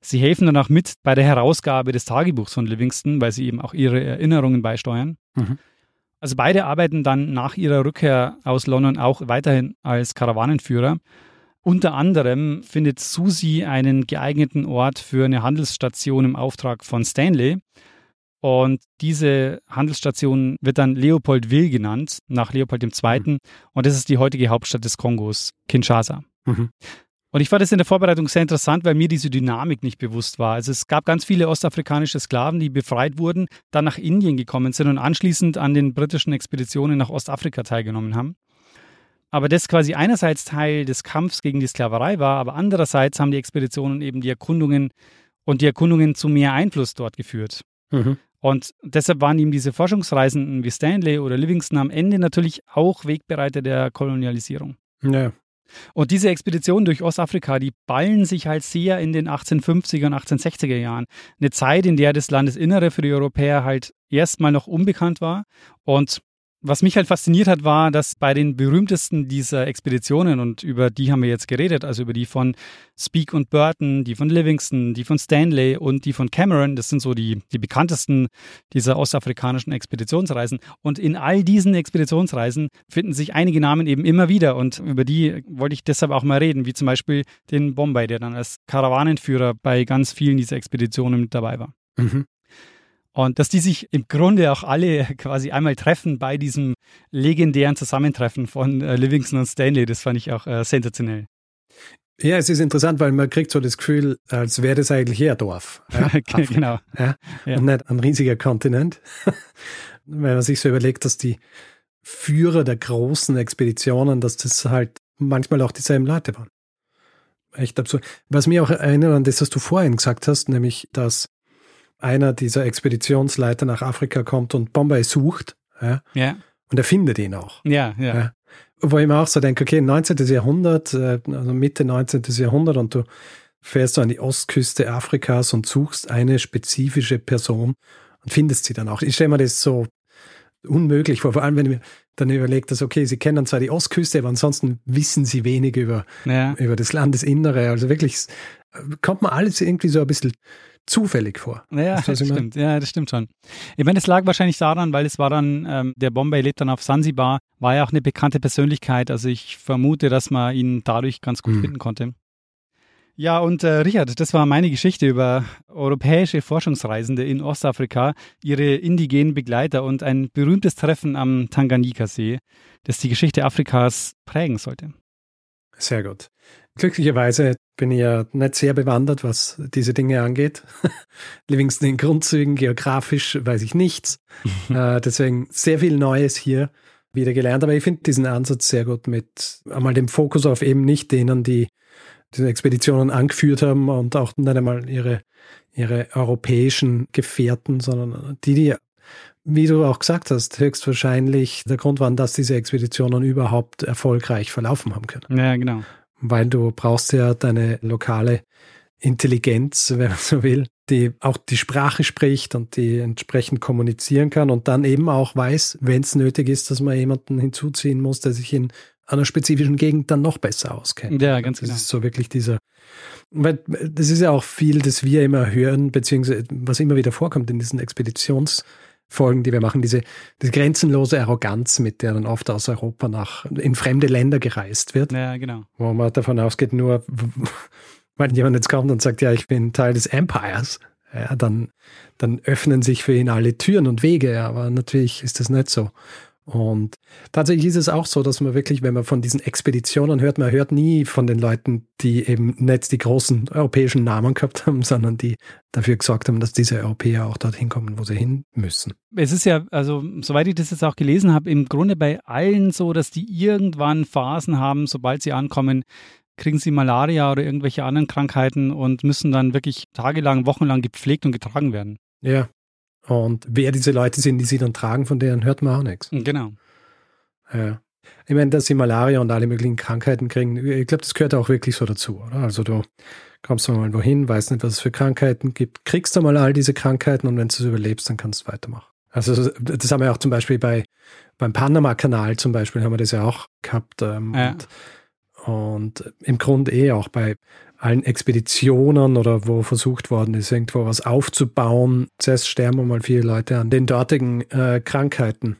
Sie helfen dann auch mit bei der Herausgabe des Tagebuchs von Livingston, weil sie eben auch ihre Erinnerungen beisteuern. Mhm. Also beide arbeiten dann nach ihrer Rückkehr aus London auch weiterhin als Karawanenführer. Unter anderem findet Susi einen geeigneten Ort für eine Handelsstation im Auftrag von Stanley. Und diese Handelsstation wird dann Leopoldville genannt, nach Leopold II. Und das ist die heutige Hauptstadt des Kongos, Kinshasa. Mhm. Und ich fand es in der Vorbereitung sehr interessant, weil mir diese Dynamik nicht bewusst war. Also es gab ganz viele ostafrikanische Sklaven, die befreit wurden, dann nach Indien gekommen sind und anschließend an den britischen Expeditionen nach Ostafrika teilgenommen haben. Aber das quasi einerseits Teil des Kampfs gegen die Sklaverei war, aber andererseits haben die Expeditionen eben die Erkundungen und die Erkundungen zu mehr Einfluss dort geführt. Mhm. Und deshalb waren ihm diese Forschungsreisenden wie Stanley oder Livingston am Ende natürlich auch Wegbereiter der Kolonialisierung. Ja. Und diese Expeditionen durch Ostafrika, die ballen sich halt sehr in den 1850er und 1860er Jahren. Eine Zeit, in der das Landesinnere für die Europäer halt erstmal noch unbekannt war. Und was mich halt fasziniert hat, war, dass bei den berühmtesten dieser Expeditionen, und über die haben wir jetzt geredet, also über die von Speke und Burton, die von Livingston, die von Stanley und die von Cameron, das sind so die, die bekanntesten dieser ostafrikanischen Expeditionsreisen. Und in all diesen Expeditionsreisen finden sich einige Namen eben immer wieder und über die wollte ich deshalb auch mal reden, wie zum Beispiel den Bombay, der dann als Karawanenführer bei ganz vielen dieser Expeditionen mit dabei war. Mhm. Und dass die sich im Grunde auch alle quasi einmal treffen bei diesem legendären Zusammentreffen von äh, Livingston und Stanley, das fand ich auch äh, sensationell. Ja, es ist interessant, weil man kriegt so das Gefühl, als wäre das eigentlich eher Dorf. Ja? Genau. Ja? Ja. Und nicht ein riesiger Kontinent. Wenn man sich so überlegt, dass die Führer der großen Expeditionen, dass das halt manchmal auch dieselben Leute waren. Echt absurd. Was mir auch erinnert an das, was du vorhin gesagt hast, nämlich, dass einer dieser Expeditionsleiter nach Afrika kommt und Bombay sucht, ja, Ja, und er findet ihn auch. ja, ja. Ja. Wo ich mir auch so denke, okay, 19. Jahrhundert, äh, also Mitte 19. Jahrhundert und du fährst so an die Ostküste Afrikas und suchst eine spezifische Person und findest sie dann auch. Ich stelle mir das so unmöglich vor, vor allem wenn ich mir dann überlegt, dass okay, sie kennen zwar die Ostküste, aber ansonsten wissen sie wenig über, ja. über das Landesinnere. Also wirklich äh, kommt mir alles irgendwie so ein bisschen zufällig vor. Ja, das stimmt. Ja, das stimmt schon. Ich meine, es lag wahrscheinlich daran, weil es war dann, ähm, der Bombay lebt dann auf Sansibar, war ja auch eine bekannte Persönlichkeit. Also ich vermute, dass man ihn dadurch ganz gut Mhm. finden konnte. Ja, und äh, Richard, das war meine Geschichte über europäische Forschungsreisende in Ostafrika, ihre indigenen Begleiter und ein berühmtes Treffen am Tanganjika-See, das die Geschichte Afrikas prägen sollte. Sehr gut. Glücklicherweise bin ich ja nicht sehr bewandert, was diese Dinge angeht. Livingston in Grundzügen, geografisch weiß ich nichts. äh, deswegen sehr viel Neues hier wieder gelernt. Aber ich finde diesen Ansatz sehr gut mit einmal dem Fokus auf eben nicht denen, die diese Expeditionen angeführt haben und auch nicht einmal ihre, ihre europäischen Gefährten, sondern die, die, wie du auch gesagt hast, höchstwahrscheinlich der Grund waren, dass diese Expeditionen überhaupt erfolgreich verlaufen haben können Ja, genau. Weil du brauchst ja deine lokale Intelligenz, wenn man so will, die auch die Sprache spricht und die entsprechend kommunizieren kann und dann eben auch weiß, wenn es nötig ist, dass man jemanden hinzuziehen muss, der sich in einer spezifischen Gegend dann noch besser auskennt. Ja, ganz Das genau. ist so wirklich dieser, weil das ist ja auch viel, das wir immer hören, beziehungsweise was immer wieder vorkommt in diesen Folgen, die wir machen, diese, diese grenzenlose Arroganz, mit der dann oft aus Europa nach in fremde Länder gereist wird. Ja, genau. Wo man davon ausgeht, nur weil jemand jetzt kommt und sagt, ja, ich bin Teil des Empires, ja, dann, dann öffnen sich für ihn alle Türen und Wege, aber natürlich ist das nicht so. Und tatsächlich ist es auch so, dass man wirklich, wenn man von diesen Expeditionen hört, man hört nie von den Leuten, die eben nicht die großen europäischen Namen gehabt haben, sondern die dafür gesorgt haben, dass diese Europäer auch dorthin kommen, wo sie hin müssen. Es ist ja, also soweit ich das jetzt auch gelesen habe, im Grunde bei allen so, dass die irgendwann Phasen haben, sobald sie ankommen, kriegen sie Malaria oder irgendwelche anderen Krankheiten und müssen dann wirklich tagelang, wochenlang gepflegt und getragen werden. Ja, und wer diese Leute sind, die sie dann tragen, von denen hört man auch nichts. Genau. Ja. Ich meine, dass sie Malaria und alle möglichen Krankheiten kriegen, ich glaube, das gehört auch wirklich so dazu, oder? Also du kommst mal wohin, weißt nicht, was es für Krankheiten gibt, kriegst du mal all diese Krankheiten und wenn du es überlebst, dann kannst du weitermachen. Also das haben wir auch zum Beispiel bei beim Panama-Kanal zum Beispiel haben wir das ja auch gehabt. Ähm, ja. und, und im Grunde eh auch bei allen Expeditionen oder wo versucht worden ist, irgendwo was aufzubauen. Zuerst sterben mal viele Leute an den dortigen äh, Krankheiten.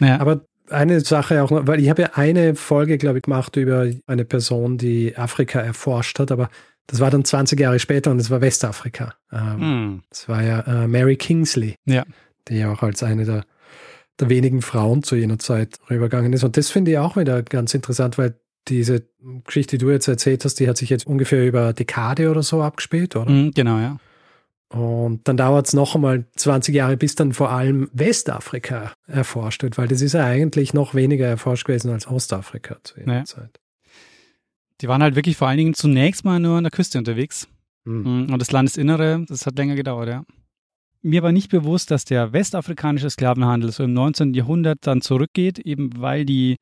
Ja. Aber eine Sache auch noch, weil ich habe ja eine Folge, glaube ich, gemacht über eine Person, die Afrika erforscht hat, aber das war dann 20 Jahre später und das war Westafrika. Ähm, mm. Das war ja äh, Mary Kingsley, ja. die ja auch als eine der, der wenigen Frauen zu jener Zeit rübergegangen ist. Und das finde ich auch wieder ganz interessant, weil diese Geschichte, die du jetzt erzählt hast, die hat sich jetzt ungefähr über Dekade oder so abgespielt, oder? Mm, genau, ja. Und dann dauert es noch einmal 20 Jahre, bis dann vor allem Westafrika erforscht wird, weil das ist ja eigentlich noch weniger erforscht gewesen als Ostafrika zu jener ja. Zeit. Die waren halt wirklich vor allen Dingen zunächst mal nur an der Küste unterwegs. Mhm. Und das Landesinnere, das hat länger gedauert, ja. Mir war nicht bewusst, dass der westafrikanische Sklavenhandel so im 19. Jahrhundert dann zurückgeht, eben weil die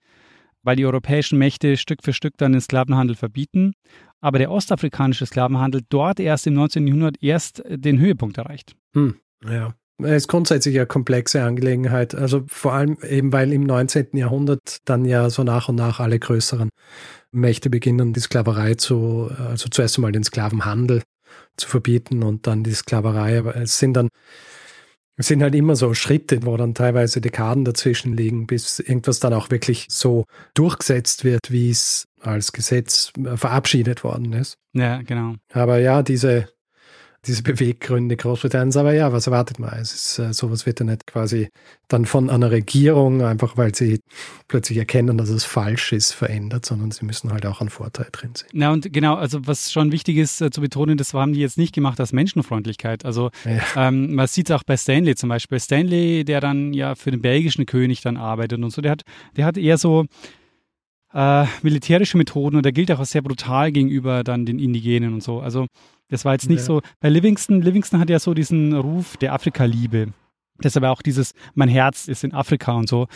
weil die europäischen Mächte Stück für Stück dann den Sklavenhandel verbieten. Aber der ostafrikanische Sklavenhandel dort erst im 19. Jahrhundert erst den Höhepunkt erreicht. Hm, ja. Es ist grundsätzlich eine komplexe Angelegenheit. Also vor allem eben, weil im 19. Jahrhundert dann ja so nach und nach alle größeren Mächte beginnen, die Sklaverei zu, also zuerst einmal den Sklavenhandel zu verbieten und dann die Sklaverei. Aber es sind dann es sind halt immer so Schritte, wo dann teilweise Dekaden dazwischen liegen, bis irgendwas dann auch wirklich so durchgesetzt wird, wie es als Gesetz äh, verabschiedet worden ist. Ja, genau. Aber ja, diese diese Beweggründe Großbritanniens. Aber ja, was erwartet man? Es ist, äh, sowas wird ja nicht quasi dann von einer Regierung, einfach weil sie plötzlich erkennen, dass es falsch ist, verändert, sondern sie müssen halt auch einen Vorteil drin sehen. Na und genau, also was schon wichtig ist äh, zu betonen, das haben die jetzt nicht gemacht als Menschenfreundlichkeit. Also ja. ähm, man sieht es auch bei Stanley zum Beispiel. Stanley, der dann ja für den belgischen König dann arbeitet und so, der hat, der hat eher so äh, militärische Methoden und der gilt auch sehr brutal gegenüber dann den Indigenen und so. Also das war jetzt nicht ja. so. Bei Livingston, Livingston hat ja so diesen Ruf der Afrika-Liebe. Deshalb auch dieses, mein Herz ist in Afrika und so.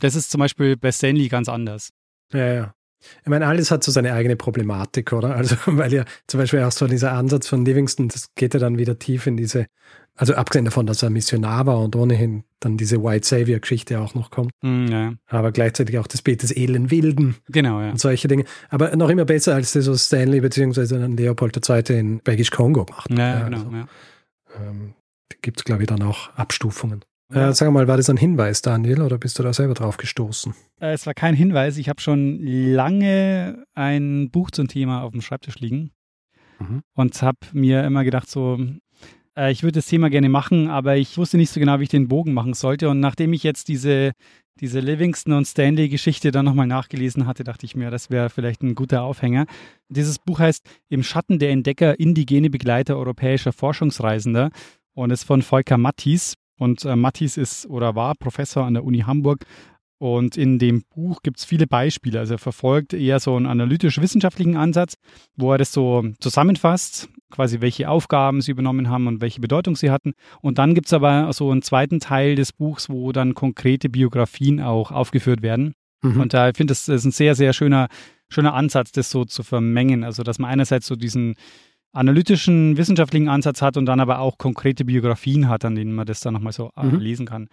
Das ist zum Beispiel bei Stanley ganz anders. Ja, ja. Ich meine, alles hat so seine eigene Problematik, oder? Also, weil ja zum Beispiel auch so dieser Ansatz von Livingston, das geht ja dann wieder tief in diese, also abgesehen davon, dass er Missionar war und ohnehin dann diese White Savior-Geschichte auch noch kommt. Mm, ja. Aber gleichzeitig auch das Bild des edlen Wilden. Genau, ja. Und solche Dinge. Aber noch immer besser, als das, was Stanley bzw. dann Leopold II. in Belgisch Kongo macht. Ja, ja genau. Also, ja. Ähm, Gibt es, glaube ich, dann auch Abstufungen. Äh, sag mal, war das ein Hinweis, Daniel, oder bist du da selber drauf gestoßen? Äh, es war kein Hinweis. Ich habe schon lange ein Buch zum Thema auf dem Schreibtisch liegen mhm. und habe mir immer gedacht, so, äh, ich würde das Thema gerne machen, aber ich wusste nicht so genau, wie ich den Bogen machen sollte. Und nachdem ich jetzt diese, diese Livingston und Stanley-Geschichte dann nochmal nachgelesen hatte, dachte ich mir, das wäre vielleicht ein guter Aufhänger. Dieses Buch heißt Im Schatten der Entdecker, indigene Begleiter europäischer Forschungsreisender und ist von Volker Mattis. Und äh, Mattis ist oder war Professor an der Uni Hamburg. Und in dem Buch gibt es viele Beispiele. Also er verfolgt eher so einen analytisch-wissenschaftlichen Ansatz, wo er das so zusammenfasst, quasi welche Aufgaben sie übernommen haben und welche Bedeutung sie hatten. Und dann gibt es aber so einen zweiten Teil des Buchs, wo dann konkrete Biografien auch aufgeführt werden. Mhm. Und da ich finde, das ist ein sehr, sehr schöner, schöner Ansatz, das so zu vermengen. Also dass man einerseits so diesen analytischen, wissenschaftlichen Ansatz hat und dann aber auch konkrete Biografien hat, an denen man das dann nochmal so äh, mhm. lesen kann.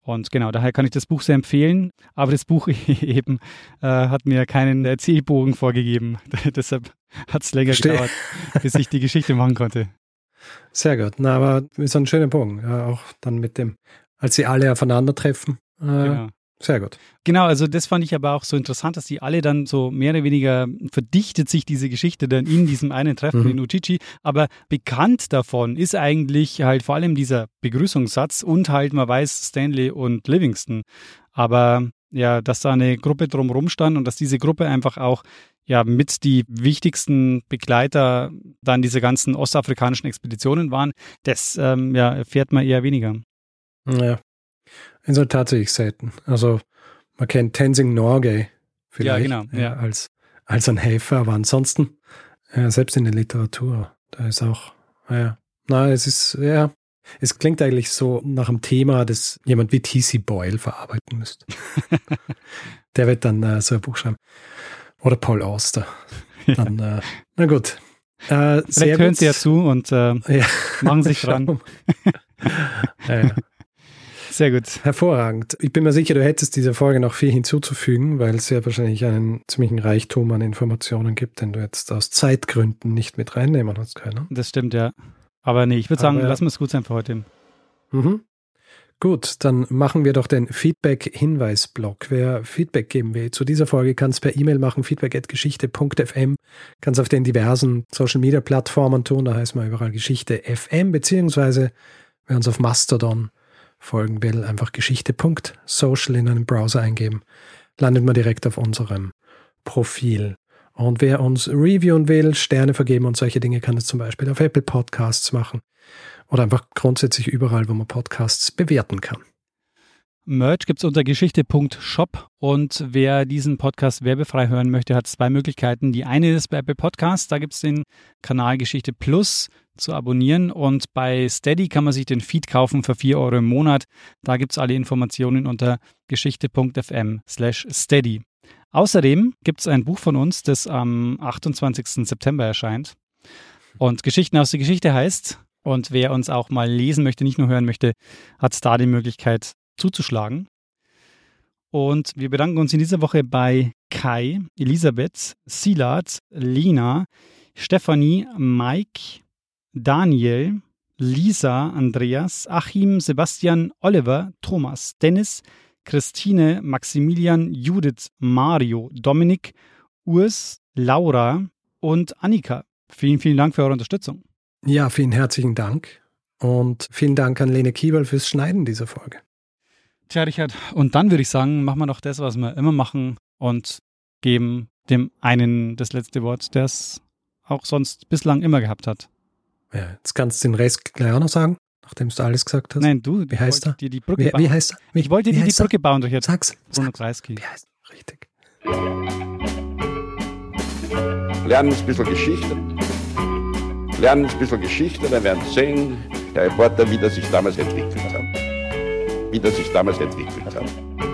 Und genau, daher kann ich das Buch sehr empfehlen. Aber das Buch eben äh, hat mir keinen Erzählbogen vorgegeben. Deshalb hat es länger Verstehe. gedauert, bis ich die Geschichte machen konnte. Sehr gut. Na, aber ist ein schöner Punkt. Ja, auch dann mit dem als sie alle aufeinandertreffen. Äh, genau. Sehr gut. Genau, also das fand ich aber auch so interessant, dass die alle dann so mehr oder weniger verdichtet sich diese Geschichte dann in diesem einen Treffen mhm. in Uchichi. Aber bekannt davon ist eigentlich halt vor allem dieser Begrüßungssatz und halt man weiß Stanley und Livingston. Aber ja, dass da eine Gruppe drumherum stand und dass diese Gruppe einfach auch ja mit die wichtigsten Begleiter dann diese ganzen ostafrikanischen Expeditionen waren, das ähm, ja, erfährt man eher weniger. Ja, halt tatsächlich selten. Also man kennt Tenzing Norgay vielleicht ja, genau, ja. als, als ein Helfer, aber ansonsten, ja, selbst in der Literatur, da ist auch, ja, na, es ist, ja, es klingt eigentlich so nach einem Thema, das jemand wie T.C. Boyle verarbeiten müsste. der wird dann äh, so ein Buch schreiben. Oder Paul Auster. Dann, äh, na gut. Äh, Vielleicht hören Sie ja zu und äh, ja. machen sich dran. ja, Sehr gut. Hervorragend. Ich bin mir sicher, du hättest dieser Folge noch viel hinzuzufügen, weil es ja wahrscheinlich einen ziemlichen Reichtum an Informationen gibt, den du jetzt aus Zeitgründen nicht mit reinnehmen hast können. Das stimmt, ja. Aber nee, ich würde sagen, lassen wir es gut sein für heute. Mhm. Gut, dann machen wir doch den Feedback-Hinweis-Blog. Wer Feedback geben will zu dieser Folge, kann es per E-Mail machen, feedback.geschichte.fm, kann es auf den diversen Social-Media-Plattformen tun, da heißt man überall Geschichte FM, beziehungsweise wer uns auf Mastodon folgen will, einfach geschichte.social in einem Browser eingeben, landet man direkt auf unserem Profil. Und wer uns reviewen will, Sterne vergeben und solche Dinge, kann es zum Beispiel auf Apple Podcasts machen oder einfach grundsätzlich überall, wo man Podcasts bewerten kann. Merch gibt es unter geschichte.shop und wer diesen Podcast werbefrei hören möchte, hat zwei Möglichkeiten. Die eine ist bei Apple Podcasts, da gibt es den Kanal Geschichte Plus zu abonnieren und bei Steady kann man sich den Feed kaufen für 4 Euro im Monat. Da gibt es alle Informationen unter geschichte.fm slash steady. Außerdem gibt es ein Buch von uns, das am 28. September erscheint. Und Geschichten aus der Geschichte heißt, und wer uns auch mal lesen möchte, nicht nur hören möchte, hat da die Möglichkeit zuzuschlagen. Und wir bedanken uns in dieser Woche bei Kai, Elisabeth, Silat, Lina, Stefanie, Mike, Daniel, Lisa, Andreas, Achim, Sebastian, Oliver, Thomas, Dennis, Christine, Maximilian, Judith, Mario, Dominik, Urs, Laura und Annika. Vielen, vielen Dank für eure Unterstützung. Ja, vielen herzlichen Dank. Und vielen Dank an Lene Kiebel fürs Schneiden dieser Folge. Tja, Richard, und dann würde ich sagen, machen wir doch das, was wir immer machen und geben dem einen das letzte Wort, der es auch sonst bislang immer gehabt hat. Ja, jetzt kannst du den Rest gleich auch noch sagen, nachdem du alles gesagt hast. Nein, du, wie heißt er? Dir die Brücke wie, bauen. wie heißt er? Wie, ich wollte dir die Brücke bauen durch jetzt. Sag's. Bruno Kreisky. Wie heißt er? Richtig. Lernen ein bisschen Geschichte. Lernen ein bisschen Geschichte, dann werden Sie sehen, der Reporter, wie das sich damals entwickelt hat. Wie das sich damals entwickelt hat.